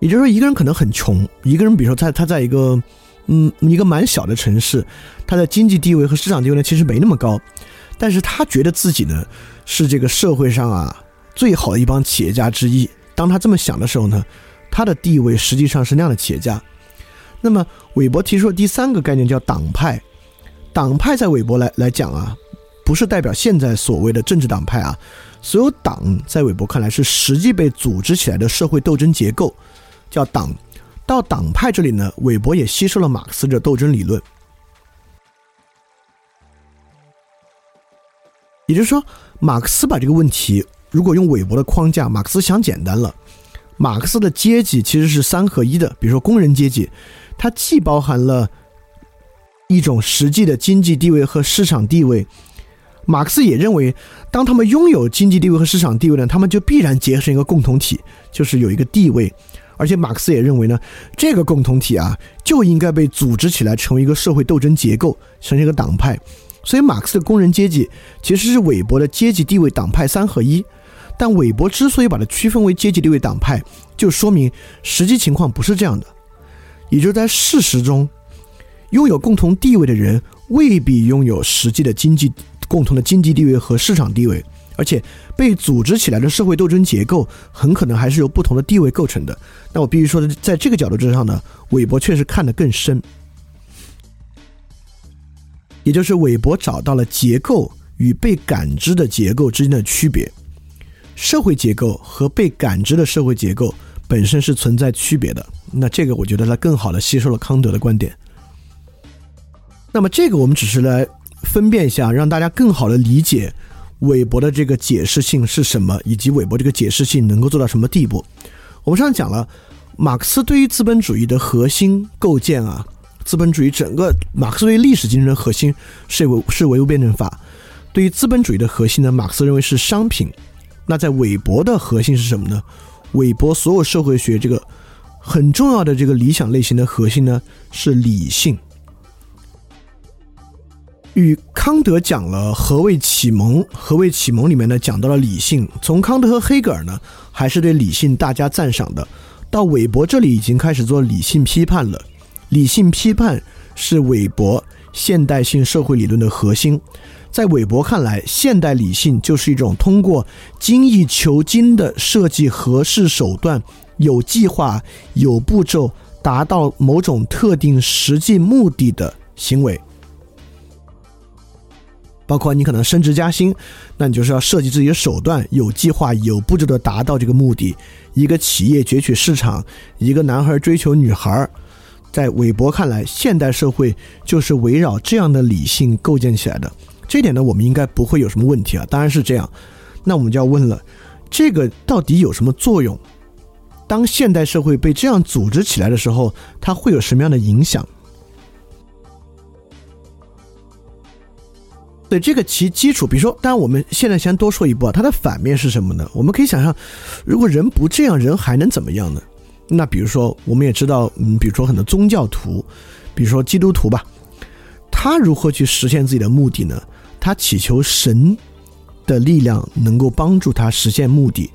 也就是说，一个人可能很穷，一个人比如说他他在一个嗯一个蛮小的城市，他的经济地位和市场地位呢其实没那么高，但是他觉得自己呢是这个社会上啊最好的一帮企业家之一。当他这么想的时候呢，他的地位实际上是那样的企业家。那么，韦伯提出的第三个概念叫党派。党派在韦伯来来讲啊。不是代表现在所谓的政治党派啊，所有党在韦伯看来是实际被组织起来的社会斗争结构，叫党。到党派这里呢，韦伯也吸收了马克思的斗争理论。也就是说，马克思把这个问题如果用韦伯的框架，马克思想简单了。马克思的阶级其实是三合一的，比如说工人阶级，它既包含了一种实际的经济地位和市场地位。马克思也认为，当他们拥有经济地位和市场地位呢，他们就必然结成一个共同体，就是有一个地位。而且马克思也认为呢，这个共同体啊，就应该被组织起来，成为一个社会斗争结构，成为一个党派。所以，马克思的工人阶级其实是韦伯的阶级地位党派三合一。但韦伯之所以把它区分为阶级地位党派，就说明实际情况不是这样的。也就是在事实中，拥有共同地位的人未必拥有实际的经济。共同的经济地位和市场地位，而且被组织起来的社会斗争结构很可能还是由不同的地位构成的。那我必须说的，在这个角度之上呢，韦伯确实看得更深，也就是韦伯找到了结构与被感知的结构之间的区别。社会结构和被感知的社会结构本身是存在区别的。那这个我觉得他更好的吸收了康德的观点。那么这个我们只是来。分辨一下，让大家更好的理解韦伯的这个解释性是什么，以及韦伯这个解释性能够做到什么地步。我们上次讲了，马克思对于资本主义的核心构建啊，资本主义整个马克思对于历史精神的核心是唯是唯物辩证法。对于资本主义的核心呢，马克思认为是商品。那在韦伯的核心是什么呢？韦伯所有社会学这个很重要的这个理想类型的核心呢，是理性。与康德讲了何谓启蒙，何谓启蒙里面呢讲到了理性。从康德和黑格尔呢，还是对理性大加赞赏的。到韦伯这里已经开始做理性批判了。理性批判是韦伯现代性社会理论的核心。在韦伯看来，现代理性就是一种通过精益求精的设计合适手段，有计划、有步骤，达到某种特定实际目的的行为。包括你可能升职加薪，那你就是要设计自己的手段，有计划、有步骤的达到这个目的。一个企业攫取市场，一个男孩追求女孩，在韦伯看来，现代社会就是围绕这样的理性构建起来的。这点呢，我们应该不会有什么问题啊。当然是这样，那我们就要问了，这个到底有什么作用？当现代社会被这样组织起来的时候，它会有什么样的影响？对这个其基础，比如说，当然我们现在先多说一步啊，它的反面是什么呢？我们可以想象，如果人不这样，人还能怎么样呢？那比如说，我们也知道，嗯，比如说很多宗教徒，比如说基督徒吧，他如何去实现自己的目的呢？他祈求神的力量能够帮助他实现目的。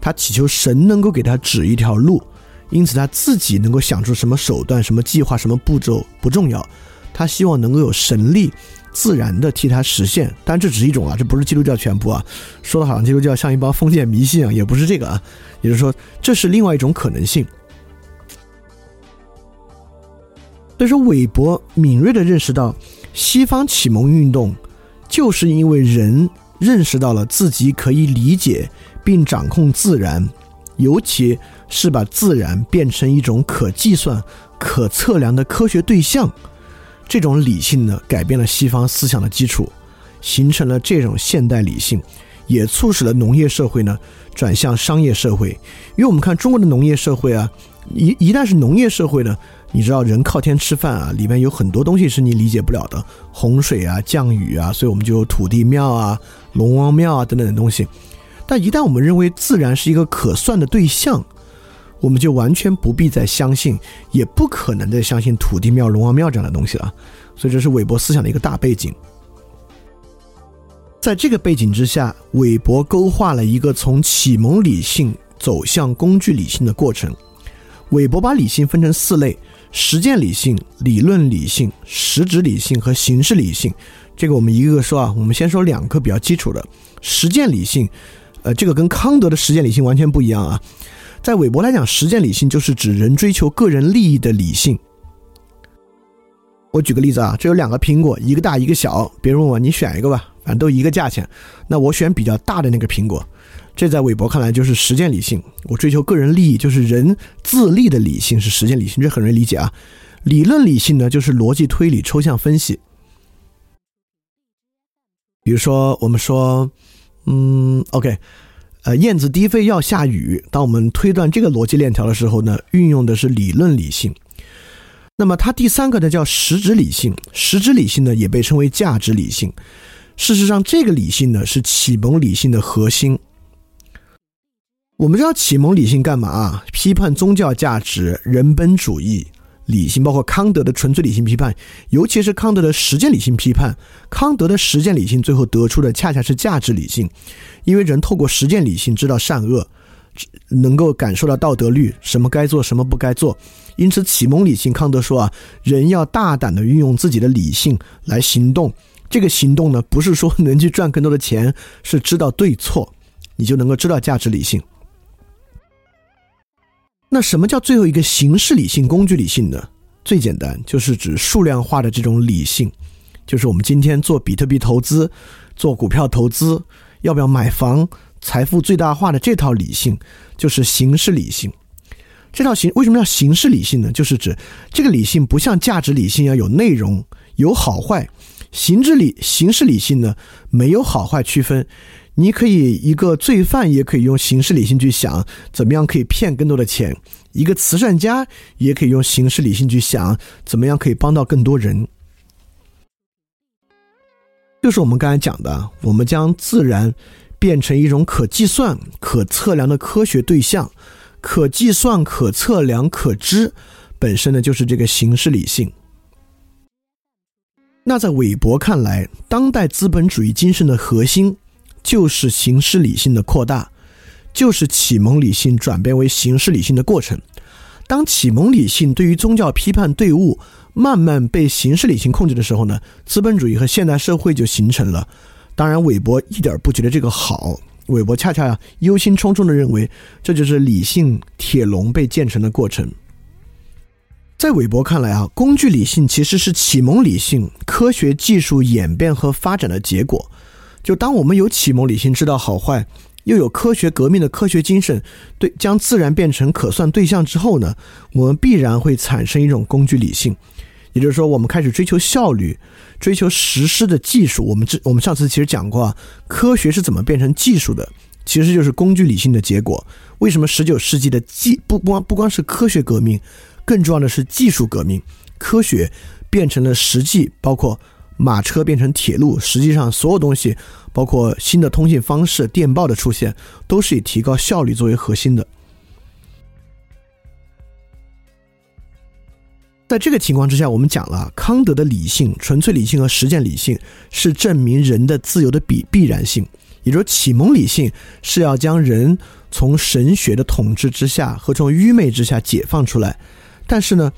他祈求神能够给他指一条路，因此他自己能够想出什么手段、什么计划、什么步骤不重要，他希望能够有神力自然的替他实现。但这只是一种啊，这不是基督教全部啊。说的好像基督教像一帮封建迷信啊，也不是这个啊。也就是说，这是另外一种可能性。所以说，韦伯敏锐的认识到，西方启蒙运动就是因为人认识到了自己可以理解并掌控自然，尤其是把自然变成一种可计算、可测量的科学对象。这种理性呢，改变了西方思想的基础，形成了这种现代理性，也促使了农业社会呢转向商业社会。因为我们看中国的农业社会啊，一一旦是农业社会呢。你知道人靠天吃饭啊，里面有很多东西是你理解不了的，洪水啊、降雨啊，所以我们就有土地庙啊、龙王庙啊等等的东西。但一旦我们认为自然是一个可算的对象，我们就完全不必再相信，也不可能再相信土地庙、龙王庙这样的东西了。所以这是韦伯思想的一个大背景。在这个背景之下，韦伯勾画了一个从启蒙理性走向工具理性的过程。韦伯把理性分成四类。实践理性、理论理性、实质理性和形式理性，这个我们一个个说啊。我们先说两个比较基础的实践理性，呃，这个跟康德的实践理性完全不一样啊。在韦伯来讲，实践理性就是指人追求个人利益的理性。我举个例子啊，这有两个苹果，一个大一个小，别人问我你选一个吧，反正都一个价钱，那我选比较大的那个苹果。这在韦伯看来就是实践理性，我追求个人利益，就是人自利的理性是实践理性，这很容易理解啊。理论理性呢，就是逻辑推理、抽象分析。比如说，我们说，嗯，OK，呃，燕子低飞要下雨。当我们推断这个逻辑链条的时候呢，运用的是理论理性。那么它第三个呢叫实质理性，实质理性呢也被称为价值理性。事实上，这个理性呢是启蒙理性的核心。我们知道启蒙理性干嘛啊？批判宗教价值、人本主义理性，包括康德的纯粹理性批判，尤其是康德的实践理性批判。康德的实践理性最后得出的恰恰是价值理性，因为人透过实践理性知道善恶，能够感受到道德律，什么该做，什么不该做。因此，启蒙理性，康德说啊，人要大胆的运用自己的理性来行动。这个行动呢，不是说能去赚更多的钱，是知道对错，你就能够知道价值理性。那什么叫最后一个形式理性、工具理性呢？最简单就是指数量化的这种理性，就是我们今天做比特币投资、做股票投资，要不要买房、财富最大化的这套理性，就是形式理性。这套形为什么要形式理性呢？就是指这个理性不像价值理性要有内容、有好坏，形式理形式理性呢没有好坏区分。你可以一个罪犯也可以用形式理性去想怎么样可以骗更多的钱，一个慈善家也可以用形式理性去想怎么样可以帮到更多人。就是我们刚才讲的，我们将自然变成一种可计算、可测量的科学对象，可计算、可测量、可知，本身呢就是这个形式理性。那在韦伯看来，当代资本主义精神的核心。就是形式理性的扩大，就是启蒙理性转变为形式理性的过程。当启蒙理性对于宗教批判队伍慢慢被形式理性控制的时候呢，资本主义和现代社会就形成了。当然，韦伯一点不觉得这个好，韦伯恰恰忧心忡忡地认为，这就是理性铁笼被建成的过程。在韦伯看来啊，工具理性其实是启蒙理性科学技术演变和发展的结果。就当我们有启蒙理性知道好坏，又有科学革命的科学精神，对将自然变成可算对象之后呢，我们必然会产生一种工具理性，也就是说，我们开始追求效率，追求实施的技术。我们这我们上次其实讲过啊，科学是怎么变成技术的，其实就是工具理性的结果。为什么十九世纪的技不光不光是科学革命，更重要的是技术革命，科学变成了实际，包括。马车变成铁路，实际上所有东西，包括新的通信方式、电报的出现，都是以提高效率作为核心的。在这个情况之下，我们讲了康德的理性、纯粹理性和实践理性是证明人的自由的必必然性，也就是启蒙理性是要将人从神学的统治之下和从愚昧之下解放出来，但是呢，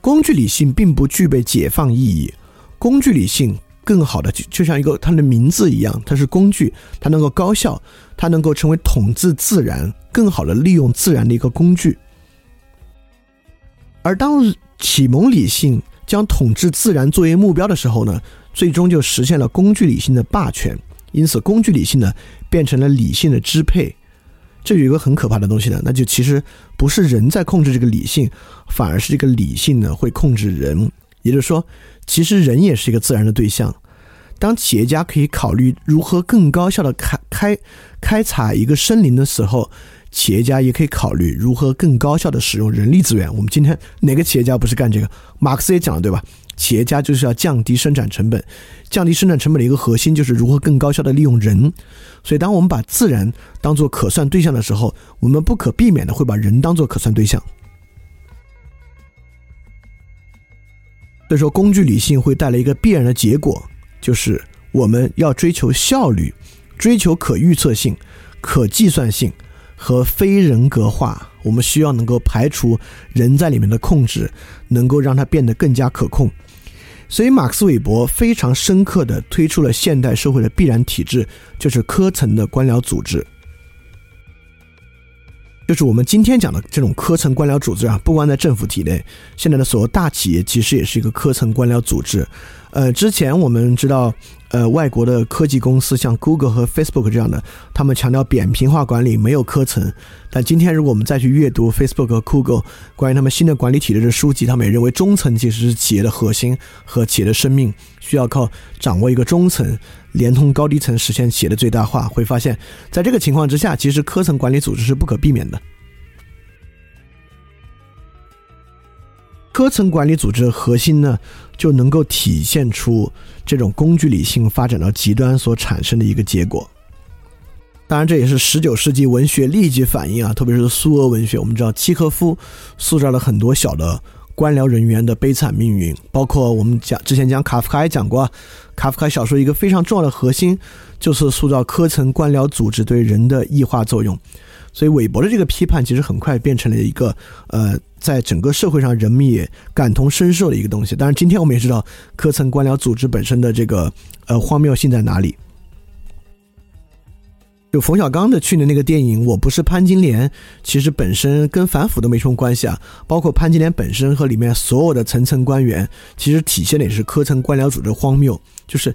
工具理性并不具备解放意义。工具理性更好的就就像一个它的名字一样，它是工具，它能够高效，它能够成为统治自然、更好的利用自然的一个工具。而当启蒙理性将统治自然作为目标的时候呢，最终就实现了工具理性的霸权。因此，工具理性呢变成了理性的支配。这有一个很可怕的东西呢，那就其实不是人在控制这个理性，反而是这个理性呢会控制人。也就是说，其实人也是一个自然的对象。当企业家可以考虑如何更高效的开开开采一个森林的时候，企业家也可以考虑如何更高效的使用人力资源。我们今天哪个企业家不是干这个？马克思也讲了，对吧？企业家就是要降低生产成本，降低生产成本的一个核心就是如何更高效的利用人。所以，当我们把自然当做可算对象的时候，我们不可避免的会把人当做可算对象。所以说，工具理性会带来一个必然的结果，就是我们要追求效率，追求可预测性、可计算性和非人格化。我们需要能够排除人在里面的控制，能够让它变得更加可控。所以，马克思韦伯非常深刻的推出了现代社会的必然体制，就是科层的官僚组织。就是我们今天讲的这种科层官僚组织啊，不光在政府体内，现在的所有大企业其实也是一个科层官僚组织。呃，之前我们知道，呃，外国的科技公司像 Google 和 Facebook 这样的，他们强调扁平化管理，没有科层。但今天如果我们再去阅读 Facebook 和 Google 关于他们新的管理体制的书籍，他们也认为中层其实是企业的核心和企业的生命，需要靠掌握一个中层，连通高低层，实现企业的最大化。会发现，在这个情况之下，其实科层管理组织是不可避免的。科层管理组织的核心呢，就能够体现出这种工具理性发展到极端所产生的一个结果。当然，这也是十九世纪文学立即反应啊，特别是苏俄文学。我们知道，契诃夫塑造了很多小的官僚人员的悲惨命运，包括我们讲之前讲卡夫卡也讲过，卡夫卡小说一个非常重要的核心就是塑造科层官僚组织对人的异化作用。所以，韦伯的这个批判其实很快变成了一个呃，在整个社会上人们也感同身受的一个东西。当然，今天我们也知道科层官僚组织本身的这个呃荒谬性在哪里。就冯小刚的去年那个电影《我不是潘金莲》，其实本身跟反腐都没什么关系啊。包括潘金莲本身和里面所有的层层官员，其实体现的也是科层官僚组织荒谬。就是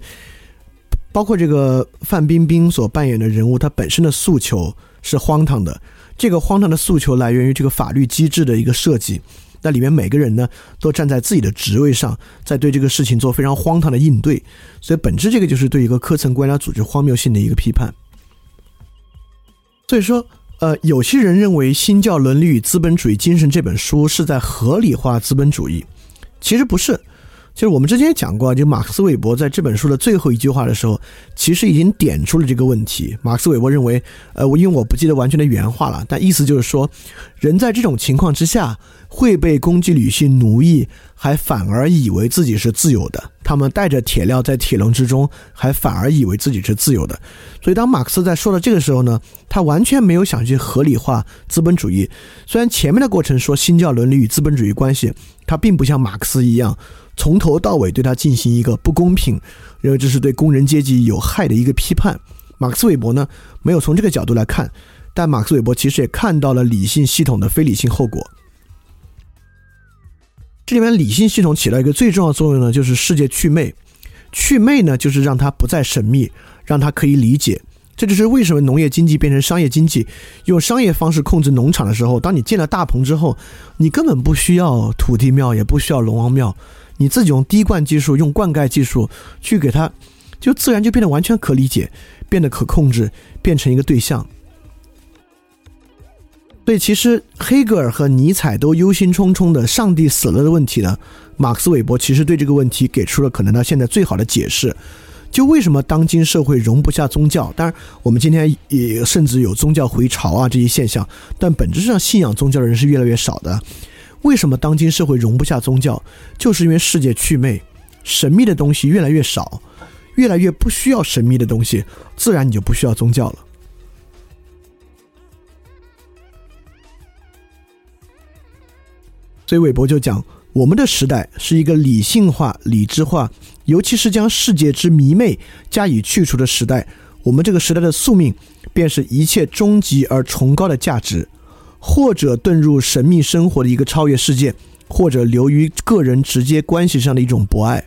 包括这个范冰冰所扮演的人物，她本身的诉求是荒唐的。这个荒唐的诉求来源于这个法律机制的一个设计。那里面每个人呢，都站在自己的职位上，在对这个事情做非常荒唐的应对。所以本质这个就是对一个科层官僚组织荒谬性的一个批判。所以说，呃，有些人认为《新教伦理与资本主义精神》这本书是在合理化资本主义，其实不是。其实我们之前也讲过，就马克思韦伯在这本书的最后一句话的时候，其实已经点出了这个问题。马克思韦伯认为，呃，我因为我不记得完全的原话了，但意思就是说，人在这种情况之下会被攻击女性奴役，还反而以为自己是自由的。他们带着铁镣在铁笼之中，还反而以为自己是自由的。所以，当马克思在说到这个时候呢，他完全没有想去合理化资本主义。虽然前面的过程说新教伦理与资本主义关系，他并不像马克思一样。从头到尾对他进行一个不公平，认为这是对工人阶级有害的一个批判。马克思韦伯呢，没有从这个角度来看，但马克思韦伯其实也看到了理性系统的非理性后果。这里面理性系统起到一个最重要的作用呢，就是世界祛魅。祛魅呢，就是让它不再神秘，让它可以理解。这就是为什么农业经济变成商业经济，用商业方式控制农场的时候，当你建了大棚之后，你根本不需要土地庙，也不需要龙王庙。你自己用滴灌技术，用灌溉技术去给它，就自然就变得完全可理解，变得可控制，变成一个对象。所以，其实黑格尔和尼采都忧心忡忡的“上帝死了”的问题呢，马克思韦伯其实对这个问题给出了可能到现在最好的解释。就为什么当今社会容不下宗教？当然，我们今天也甚至有宗教回潮啊这些现象，但本质上信仰宗教的人是越来越少的。为什么当今社会容不下宗教？就是因为世界祛魅，神秘的东西越来越少，越来越不需要神秘的东西，自然你就不需要宗教了。所以韦伯就讲，我们的时代是一个理性化、理智化，尤其是将世界之迷昧加以去除的时代。我们这个时代的宿命，便是一切终极而崇高的价值，或者遁入神秘生活的一个超越世界，或者流于个人直接关系上的一种博爱。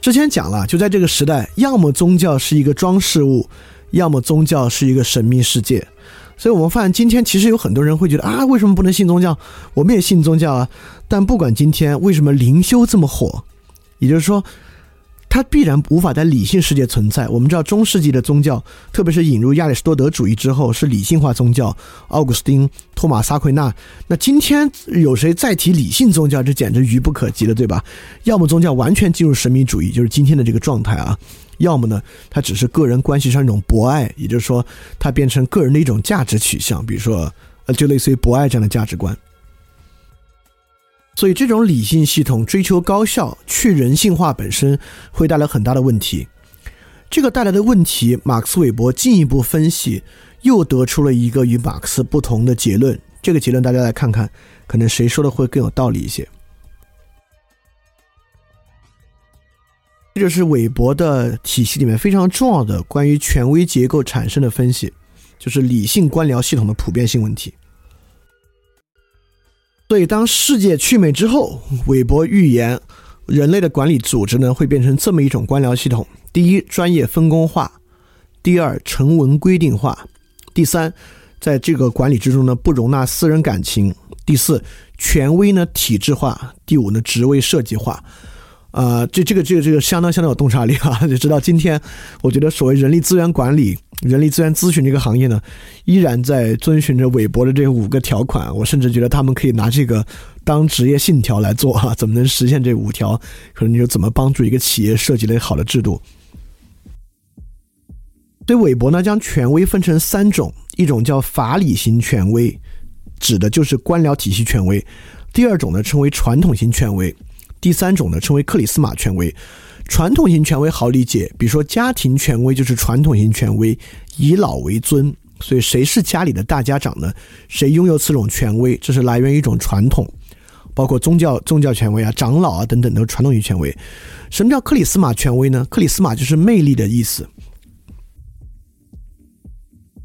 之前讲了，就在这个时代，要么宗教是一个装饰物，要么宗教是一个神秘世界。所以我们发现，今天其实有很多人会觉得啊，为什么不能信宗教？我们也信宗教啊。但不管今天为什么灵修这么火，也就是说。它必然无法在理性世界存在。我们知道中世纪的宗教，特别是引入亚里士多德主义之后，是理性化宗教。奥古斯丁、托马萨奎纳。那今天有谁再提理性宗教，这简直愚不可及了，对吧？要么宗教完全进入神秘主义，就是今天的这个状态啊；要么呢，它只是个人关系上一种博爱，也就是说，它变成个人的一种价值取向，比如说，呃，就类似于博爱这样的价值观。所以，这种理性系统追求高效、去人性化本身会带来很大的问题。这个带来的问题，马克思韦伯进一步分析，又得出了一个与马克思不同的结论。这个结论大家来看看，可能谁说的会更有道理一些。这就是韦伯的体系里面非常重要的关于权威结构产生的分析，就是理性官僚系统的普遍性问题。所以，当世界去美之后，韦伯预言人类的管理组织呢会变成这么一种官僚系统：第一，专业分工化；第二，成文规定化；第三，在这个管理之中呢不容纳私人感情；第四，权威呢体制化；第五呢，职位设计化。啊，这这个这个这个相当相当有洞察力啊！就知道今天，我觉得所谓人力资源管理、人力资源咨询这个行业呢，依然在遵循着韦伯的这五个条款。我甚至觉得他们可以拿这个当职业信条来做啊！怎么能实现这五条？可能你就怎么帮助一个企业设计了好的制度。所以韦伯呢，将权威分成三种：一种叫法理型权威，指的就是官僚体系权威；第二种呢，称为传统型权威。第三种呢，称为克里斯玛权威。传统型权威好理解，比如说家庭权威就是传统型权威，以老为尊。所以谁是家里的大家长呢？谁拥有此种权威，这是来源于一种传统，包括宗教宗教权威啊、长老啊等等都是传统型权威。什么叫克里斯玛权威呢？克里斯玛就是魅力的意思。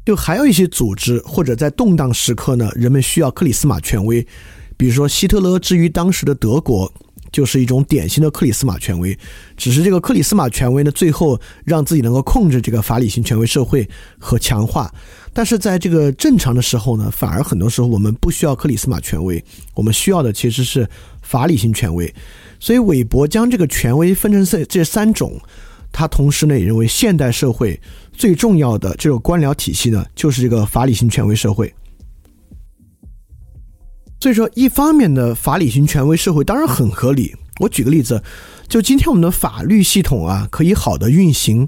就还有一些组织或者在动荡时刻呢，人们需要克里斯玛权威，比如说希特勒之于当时的德国。就是一种典型的克里斯玛权威，只是这个克里斯玛权威呢，最后让自己能够控制这个法理性权威社会和强化。但是在这个正常的时候呢，反而很多时候我们不需要克里斯玛权威，我们需要的其实是法理性权威。所以韦伯将这个权威分成这这三种，他同时呢也认为现代社会最重要的这个官僚体系呢，就是这个法理性权威社会。所以说，一方面的法理型权威社会当然很合理。我举个例子，就今天我们的法律系统啊，可以好的运行，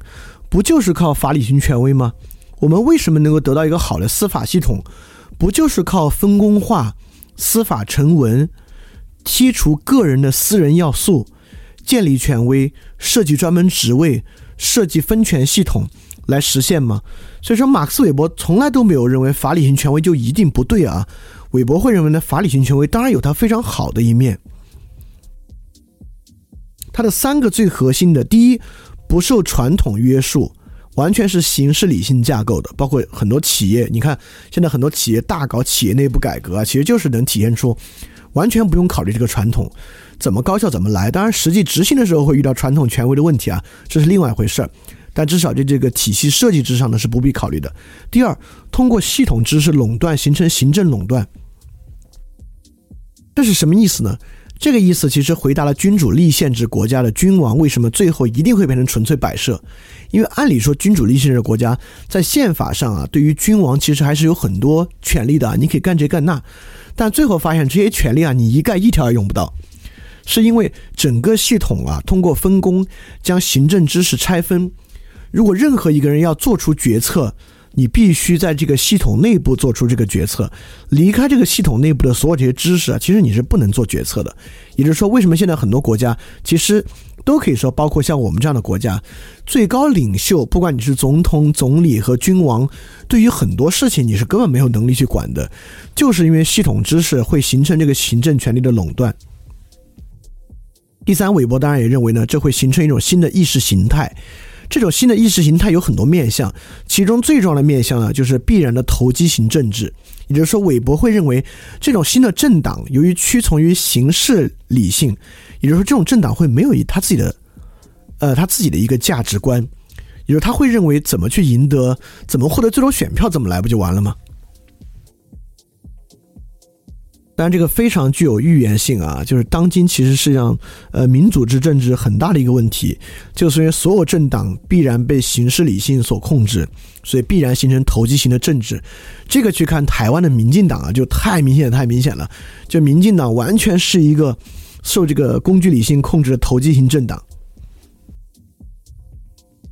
不就是靠法理型权威吗？我们为什么能够得到一个好的司法系统，不就是靠分工化、司法成文、剔除个人的私人要素、建立权威、设计专门职位、设计分权系统来实现吗？所以说，马克思韦伯从来都没有认为法理型权威就一定不对啊。韦伯会认为呢，法理性权威当然有它非常好的一面。它的三个最核心的，第一，不受传统约束，完全是形式理性架构的。包括很多企业，你看现在很多企业大搞企业内部改革啊，其实就是能体现出完全不用考虑这个传统，怎么高效怎么来。当然，实际执行的时候会遇到传统权威的问题啊，这是另外一回事儿。但至少在这个体系设计之上呢，是不必考虑的。第二，通过系统知识垄断形成行政垄断。这是什么意思呢？这个意思其实回答了君主立宪制国家的君王为什么最后一定会变成纯粹摆设。因为按理说，君主立宪制国家在宪法上啊，对于君王其实还是有很多权利的，你可以干这干那。但最后发现这些权利啊，你一概一条也用不到，是因为整个系统啊，通过分工将行政知识拆分。如果任何一个人要做出决策，你必须在这个系统内部做出这个决策，离开这个系统内部的所有这些知识啊，其实你是不能做决策的。也就是说，为什么现在很多国家其实都可以说，包括像我们这样的国家，最高领袖，不管你是总统、总理和君王，对于很多事情你是根本没有能力去管的，就是因为系统知识会形成这个行政权力的垄断。第三，韦伯当然也认为呢，这会形成一种新的意识形态。这种新的意识形态有很多面向，其中最重要的面向呢，就是必然的投机型政治。也就是说，韦伯会认为，这种新的政党由于屈从于形式理性，也就是说，这种政党会没有以他自己的，呃，他自己的一个价值观，也就是他会认为怎么去赢得，怎么获得最终选票，怎么来不就完了吗？但，这个非常具有预言性啊！就是当今其实是让呃民主制政治很大的一个问题，就是因为所有政党必然被形式理性所控制，所以必然形成投机型的政治。这个去看台湾的民进党啊，就太明显太明显了。就民进党完全是一个受这个工具理性控制的投机型政党。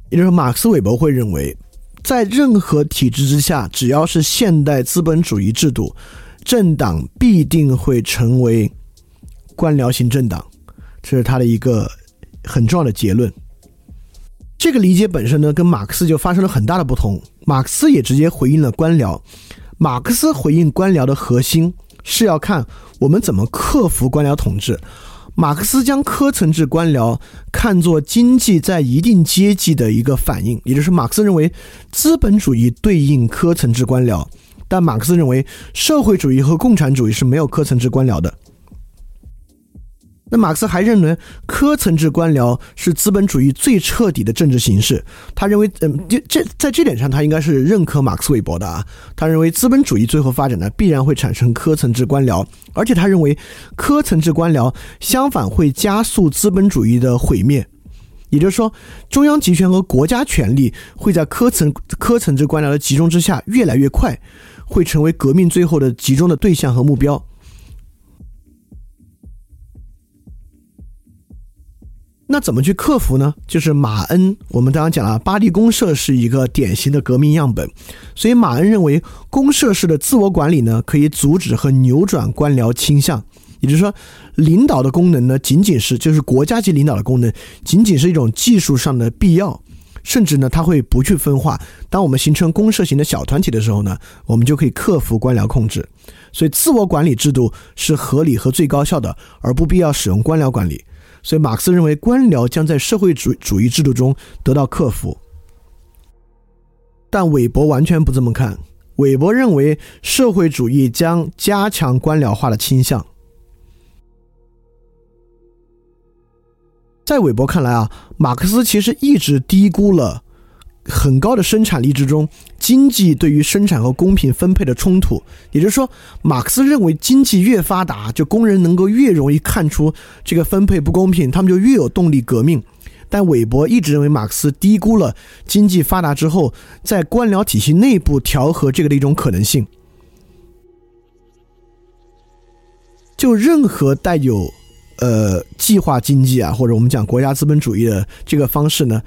也就是说，马克思韦伯会认为，在任何体制之下，只要是现代资本主义制度。政党必定会成为官僚型政党，这是他的一个很重要的结论。这个理解本身呢，跟马克思就发生了很大的不同。马克思也直接回应了官僚。马克思回应官僚的核心是要看我们怎么克服官僚统治。马克思将科层制官僚看作经济在一定阶级的一个反应，也就是马克思认为资本主义对应科层制官僚。但马克思认为，社会主义和共产主义是没有科层制官僚的。那马克思还认为，科层制官僚是资本主义最彻底的政治形式。他认为，嗯，这这在这点上，他应该是认可马克思韦伯的啊。他认为，资本主义最后发展呢，必然会产生科层制官僚，而且他认为，科层制官僚相反会加速资本主义的毁灭。也就是说，中央集权和国家权力会在科层科层制官僚的集中之下越来越快。会成为革命最后的集中的对象和目标。那怎么去克服呢？就是马恩，我们刚刚讲了，巴黎公社是一个典型的革命样本，所以马恩认为，公社式的自我管理呢，可以阻止和扭转官僚倾向。也就是说，领导的功能呢，仅仅是就是国家级领导的功能，仅仅是一种技术上的必要。甚至呢，他会不去分化。当我们形成公社型的小团体的时候呢，我们就可以克服官僚控制。所以，自我管理制度是合理和最高效的，而不必要使用官僚管理。所以，马克思认为官僚将在社会主主义制度中得到克服。但韦伯完全不这么看。韦伯认为，社会主义将加强官僚化的倾向。在韦伯看来啊，马克思其实一直低估了很高的生产力之中经济对于生产和公平分配的冲突。也就是说，马克思认为经济越发达，就工人能够越容易看出这个分配不公平，他们就越有动力革命。但韦伯一直认为马克思低估了经济发达之后在官僚体系内部调和这个的一种可能性。就任何带有。呃，计划经济啊，或者我们讲国家资本主义的这个方式呢，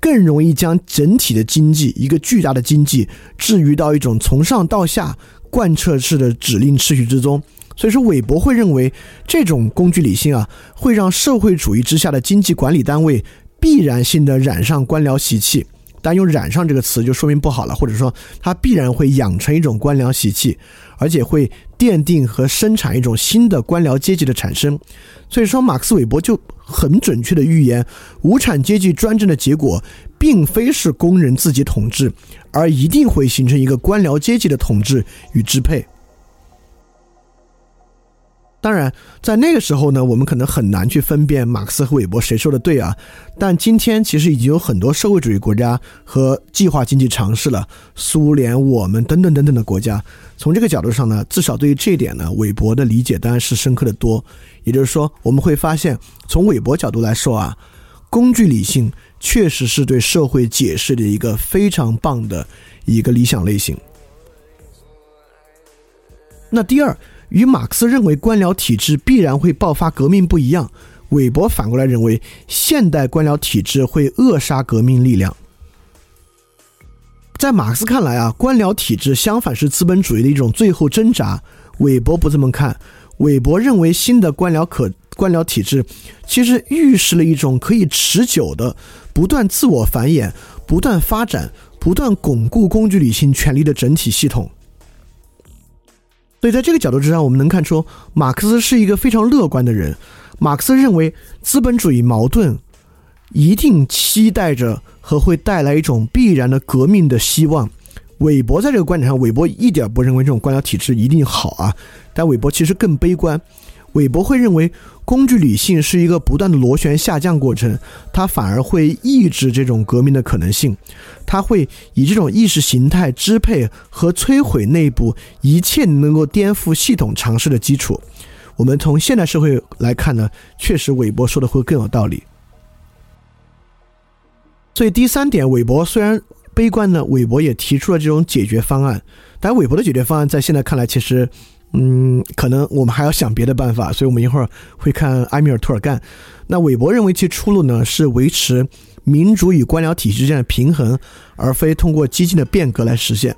更容易将整体的经济一个巨大的经济置于到一种从上到下贯彻式的指令秩序之中。所以说，韦伯会认为这种工具理性啊，会让社会主义之下的经济管理单位必然性的染上官僚习气。但用“染上”这个词就说明不好了，或者说它必然会养成一种官僚习气，而且会奠定和生产一种新的官僚阶级的产生。所以说，马克思韦伯就很准确的预言，无产阶级专政的结果，并非是工人自己统治，而一定会形成一个官僚阶级的统治与支配。当然，在那个时候呢，我们可能很难去分辨马克思和韦伯谁说的对啊。但今天其实已经有很多社会主义国家和计划经济尝试了，苏联、我们等等等等的国家。从这个角度上呢，至少对于这一点呢，韦伯的理解当然是深刻的多。也就是说，我们会发现，从韦伯角度来说啊，工具理性确实是对社会解释的一个非常棒的一个理想类型。那第二。与马克思认为官僚体制必然会爆发革命不一样，韦伯反过来认为现代官僚体制会扼杀革命力量。在马克思看来啊，官僚体制相反是资本主义的一种最后挣扎。韦伯不这么看，韦伯认为新的官僚可官僚体制其实预示了一种可以持久的、不断自我繁衍、不断发展、不断巩固工具理性权力的整体系统。所以，在这个角度之上，我们能看出马克思是一个非常乐观的人。马克思认为，资本主义矛盾一定期待着和会带来一种必然的革命的希望。韦伯在这个观点上，韦伯一点不认为这种官僚体制一定好啊，但韦伯其实更悲观。韦伯会认为，工具理性是一个不断的螺旋下降过程，它反而会抑制这种革命的可能性。它会以这种意识形态支配和摧毁内部一切能够颠覆系统尝试的基础。我们从现代社会来看呢，确实韦伯说的会更有道理。所以第三点，韦伯虽然悲观呢，韦伯也提出了这种解决方案。但韦伯的解决方案在现在看来，其实。嗯，可能我们还要想别的办法，所以我们一会儿会看埃米尔·图尔干。那韦伯认为其出路呢是维持民主与官僚体系之间的平衡，而非通过激进的变革来实现。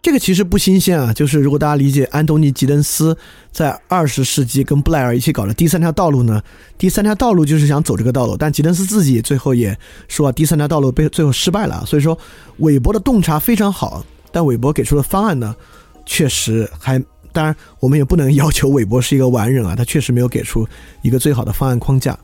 这个其实不新鲜啊，就是如果大家理解安东尼·吉登斯在二十世纪跟布莱尔一起搞的第三条道路呢，第三条道路就是想走这个道路，但吉登斯自己最后也说第三条道路被最后失败了。所以说，韦伯的洞察非常好，但韦伯给出的方案呢，确实还当然我们也不能要求韦伯是一个完人啊，他确实没有给出一个最好的方案框架。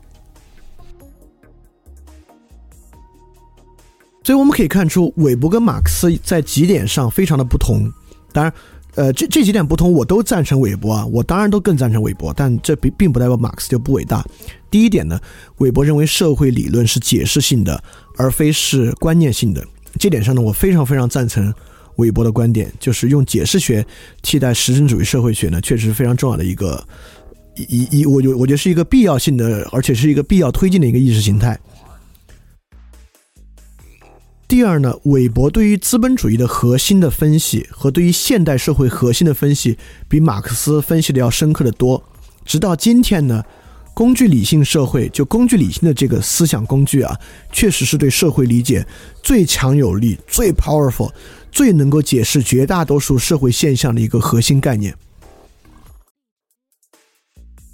所以我们可以看出，韦伯跟马克思在几点上非常的不同。当然，呃，这这几点不同，我都赞成韦伯啊，我当然都更赞成韦伯。但这并并不代表马克思就不伟大。第一点呢，韦伯认为社会理论是解释性的，而非是观念性的。这点上呢，我非常非常赞成韦伯的观点，就是用解释学替代实证主义社会学呢，确实是非常重要的一个一一，我觉我觉得是一个必要性的，而且是一个必要推进的一个意识形态。第二呢，韦伯对于资本主义的核心的分析和对于现代社会核心的分析，比马克思分析的要深刻的多。直到今天呢，工具理性社会就工具理性的这个思想工具啊，确实是对社会理解最强有力、最 powerful、最能够解释绝大多数社会现象的一个核心概念。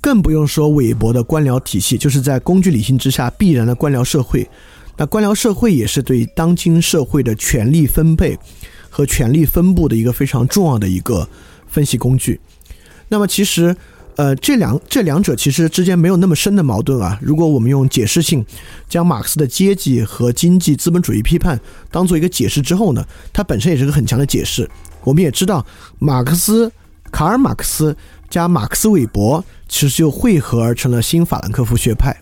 更不用说韦伯的官僚体系，就是在工具理性之下必然的官僚社会。那官僚社会也是对当今社会的权力分配和权力分布的一个非常重要的一个分析工具。那么其实，呃，这两这两者其实之间没有那么深的矛盾啊。如果我们用解释性将马克思的阶级和经济资本主义批判当做一个解释之后呢，它本身也是个很强的解释。我们也知道，马克思、卡尔马克思加马克思韦伯其实就汇合而成了新法兰克福学派。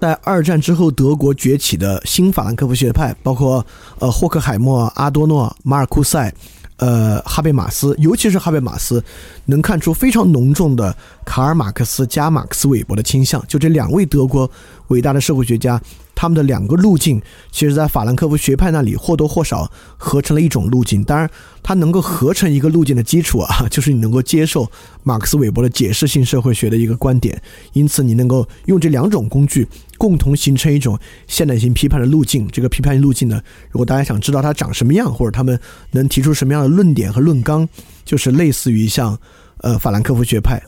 在二战之后，德国崛起的新法兰克福学派，包括呃霍克海默、阿多诺、马尔库塞。呃，哈贝马斯，尤其是哈贝马斯，能看出非常浓重的卡尔马克思加马克思韦伯的倾向。就这两位德国伟大的社会学家，他们的两个路径，其实在法兰克福学派那里或多或少合成了一种路径。当然，它能够合成一个路径的基础啊，就是你能够接受马克思韦伯的解释性社会学的一个观点。因此，你能够用这两种工具。共同形成一种现代性批判的路径。这个批判路径呢，如果大家想知道它长什么样，或者他们能提出什么样的论点和论纲，就是类似于像呃法兰克福学派。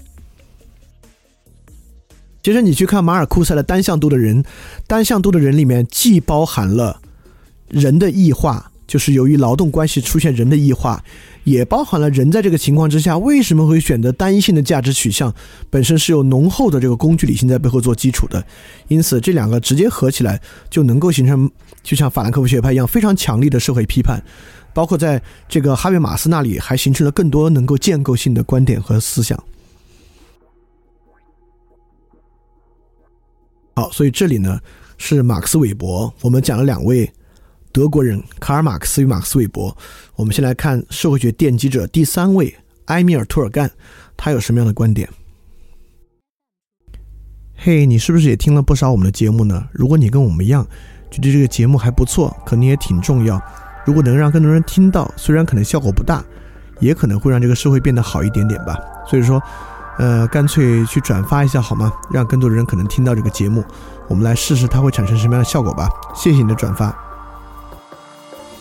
其实你去看马尔库塞的单向度的人，单向度的人里面既包含了人的异化，就是由于劳动关系出现人的异化。也包含了人在这个情况之下为什么会选择单一性的价值取向，本身是有浓厚的这个工具理性在背后做基础的，因此这两个直接合起来就能够形成，就像法兰克福学派一样非常强力的社会批判，包括在这个哈贝马斯那里还形成了更多能够建构性的观点和思想。好，所以这里呢是马克思韦伯，我们讲了两位。德国人卡尔马克思与马克思韦伯，我们先来看社会学奠基者第三位埃米尔·图尔干，他有什么样的观点？嘿，你是不是也听了不少我们的节目呢？如果你跟我们一样觉得这个节目还不错，可能也挺重要。如果能让更多人听到，虽然可能效果不大，也可能会让这个社会变得好一点点吧。所以说，呃，干脆去转发一下好吗？让更多的人可能听到这个节目，我们来试试它会产生什么样的效果吧。谢谢你的转发。